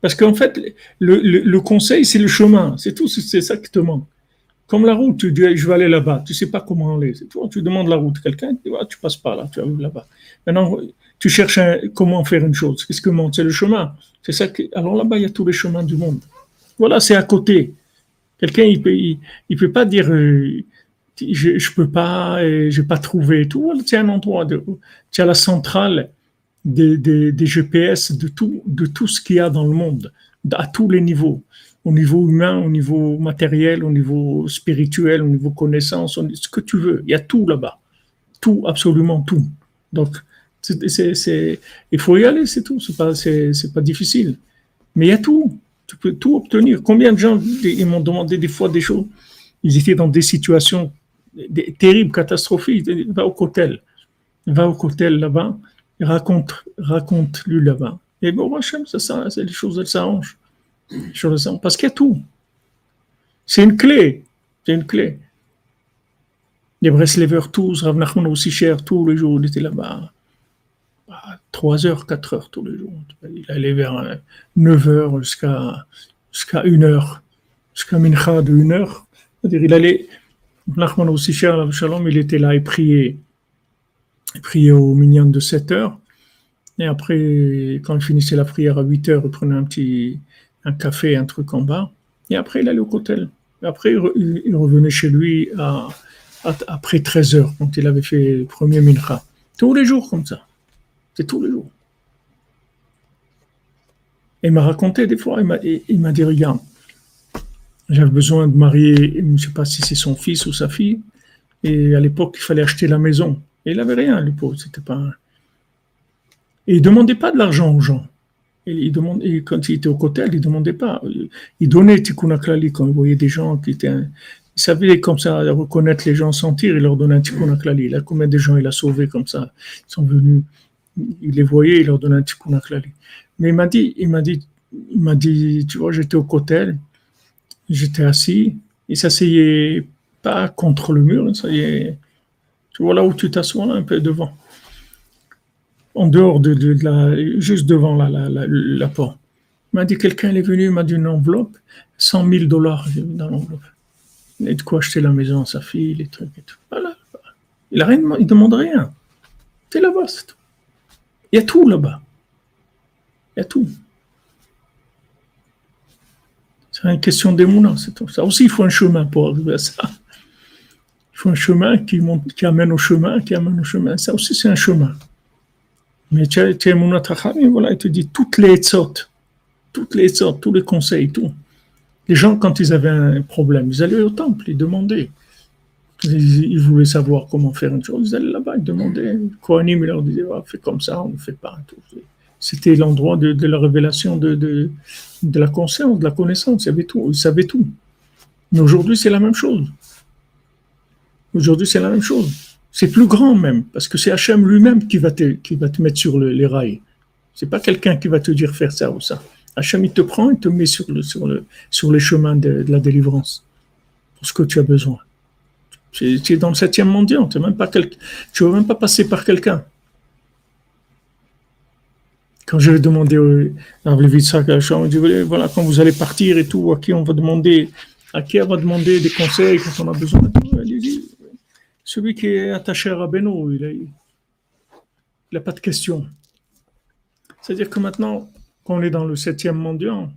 Parce qu'en fait, le, conseil, c'est le chemin, c'est tout, c'est ça. Comme la route, tu dis, je vais aller là-bas, tu sais pas comment aller. Tu demandes la route, quelqu'un, tu, tu passes par là, tu arrives là-bas. Maintenant, tu cherches comment faire une chose. Qu'est-ce que monte? C'est le chemin. C'est ça que, alors là-bas, il y a tous les chemins du monde. Voilà, c'est à côté. Quelqu'un, il peut, il, peut pas dire, euh, je, je peux pas, je n'ai pas trouvé. C'est un endroit tu as la centrale des, des, des GPS de tout, de tout ce qu'il y a dans le monde, à tous les niveaux au niveau humain, au niveau matériel, au niveau spirituel, au niveau connaissance, ce que tu veux. Il y a tout là-bas. Tout, absolument tout. Donc, il faut y aller, c'est tout. C'est pas, pas difficile. Mais il y a tout. Tu peux tout obtenir. Combien de gens ils m'ont demandé des fois des choses Ils étaient dans des situations terribles, catastrophiques. Va au cotel. Va au cotel là-bas. Raconte, raconte-lui là-bas. Et bon, Hachem, ça, ça, les choses, elles s'arrangent. Parce qu'il y a tout. C'est une clé. C'est une clé. Les Breslevers tous, Rav Nachman aussi cher, tous les jours, il était là-bas. 3 heures, 4 heures tous les jours. Il allait vers 9 heures jusqu'à jusqu'à 1 heure, jusqu'à Mincha de 1 heure. C'est-à-dire, il allait, Nachman aussi cher, Shalom, il était là et priait, il priait au minyan de 7 heures. Et après, quand il finissait la prière à 8 heures, il prenait un petit un café, un truc en bas. Et après, il allait au cotel. Après, il revenait chez lui après 13 heures, quand il avait fait le premier mincha. Tous les jours comme ça. C'est tous les jours. Et il m'a raconté des fois, il m'a dit, regarde, j'avais besoin de marier, je ne sais pas si c'est son fils ou sa fille, et à l'époque, il fallait acheter la maison. Et il n'avait rien, le pauvre, c'était pas... Et il ne demandait pas de l'argent aux gens. Il demandait, quand il était au cotel, il ne demandait pas. Il donnait Tikkun Klali quand il voyait des gens qui étaient il savait comme ça reconnaître les gens, sentir, il leur donnait un tikkun. Il a combien de gens il a sauvés comme ça? Ils sont venus, il les voyait, il leur donnait un tikkun. Mais il m'a dit, il m'a dit, il m'a dit, tu vois, j'étais au cotel, j'étais assis, il s'asseyait pas contre le mur, ça y tu vois là où tu t'assois, un peu devant, en dehors de, la, juste devant la, porte. Il m'a dit, quelqu'un est venu, il m'a dit une enveloppe, 100 000 dollars dans l'enveloppe. A de quoi acheter la maison à sa fille, les trucs et tout. Voilà. Il a rien, il demande rien. C'est là-bas. Il y a tout là-bas. Il y a tout. C'est une question d'émouna, c'est tout. Ça aussi, il faut un chemin pour arriver à ça. Il faut un chemin qui amène au chemin, qui amène au chemin. Ça aussi, c'est un chemin. Mais tu as, tu voilà, il te dit toutes les sortes, toutes les sortes, tous les conseils, tout. Les gens, quand ils avaient un problème, ils allaient au temple, ils demandaient. Ils, voulaient savoir comment faire une chose, ils allaient là-bas, ils demandaient. Kohanim, ils leur disaient, ah, fais comme ça, on ne fait pas. C'était l'endroit de, la révélation de, de, la conscience, de la connaissance, il y tout, ils savaient tout. Mais aujourd'hui, c'est la même chose. Aujourd'hui, c'est la même chose. C'est plus grand même, parce que c'est Hachem lui-même qui va te, qui va te mettre sur les rails. C'est pas quelqu'un qui va te dire faire ça ou ça. Hachem, il te prend et te met sur, le, sur, le, sur les chemins de, la délivrance pour ce que tu as besoin. Tu es dans le septième mondial, tu ne veux même pas passer par quelqu'un. Quand je vais demander à à on dit voilà, quand vous allez partir et tout, à qui on va demander, à qui on va demander des conseils quand on a besoin celui qui est attaché à Rabbeinu, il n'a pas de questions. C'est-à-dire que maintenant, quand on est dans le septième mondial,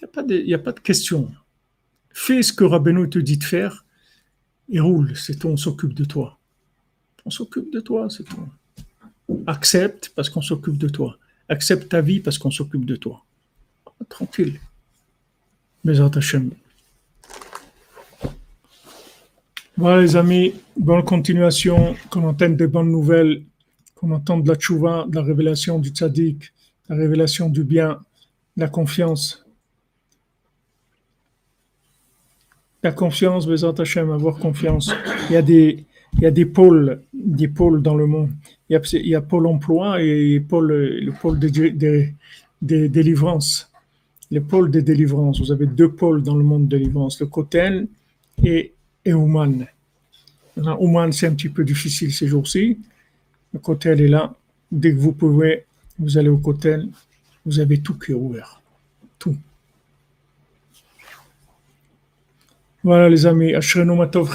il n'y a, pas de question. Fais ce que Rabbeinu te dit de faire et roule, c'est tout, on s'occupe de toi. On s'occupe de toi, c'est tout. Accepte parce qu'on s'occupe de toi. Accepte ta vie parce qu'on s'occupe de toi. Tranquille. Mais Hashem. Voilà les amis, bonne continuation, qu'on entende des bonnes nouvelles, qu'on entende de la tchouva, de la révélation du tzaddik, la révélation du bien, la confiance. La confiance, Bézat Hachem, avoir confiance. Il y a des, il y a des pôles, des pôles dans le monde. Il y a, il y a pôle emploi et pôle, le pôle des de, de, délivrances. Le pôle des délivrances. Vous avez deux pôles dans le monde de délivrance, le Kotel et, et Ouman. Ouman, c'est un petit peu difficile ces jours-ci. Le Kotel est là. Dès que vous pouvez, vous allez au cotel, vous avez tout qui est ouvert. Tout. Voilà les amis, Ashrenu Matov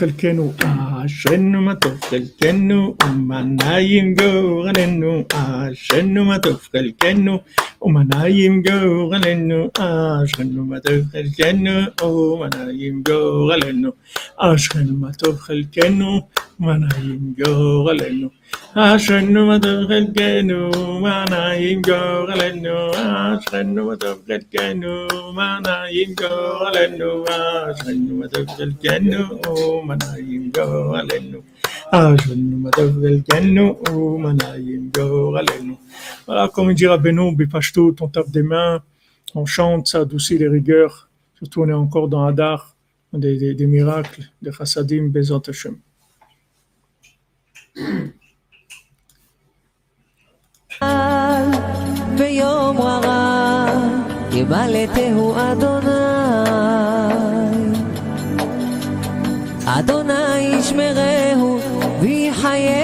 ashenu matofkel kenu umanayim goranenu ashenu matofkel kenu umanayim goranenu ashenu matofkel kenu umanayim goranenu ashenu matofkel kenu umanayim goranenu ashenu matofkel kenu umanayim goranenu ashenu matofkel kenu umanayim goranenu ashenu matofkel kenu umanayim goranenu מה טוב חלקנו, מה נעים גורלנו. אשרנו מה טוב חלקנו, מה נעים גורלנו. Voilà, comme dit Rabbeinu, Bipashtout, on tape des mains, on chante, ça adoucit les rigueurs, surtout on est encore dans Hadar, des, des, des miracles, des chassadim, Bezat Hashem. Ah. ביום רע ימלטהו אדוני אדוני ישמרהו ויחייהו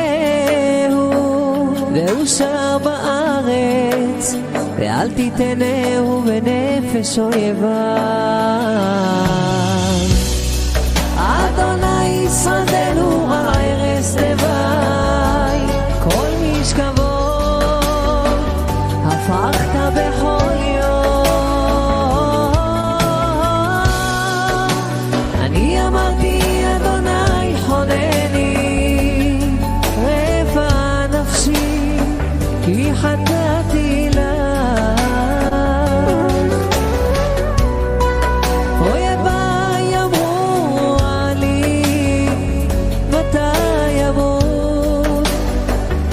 ואושר בארץ ואל תיתנהו בנפש אויביו. אדוני ישרדנו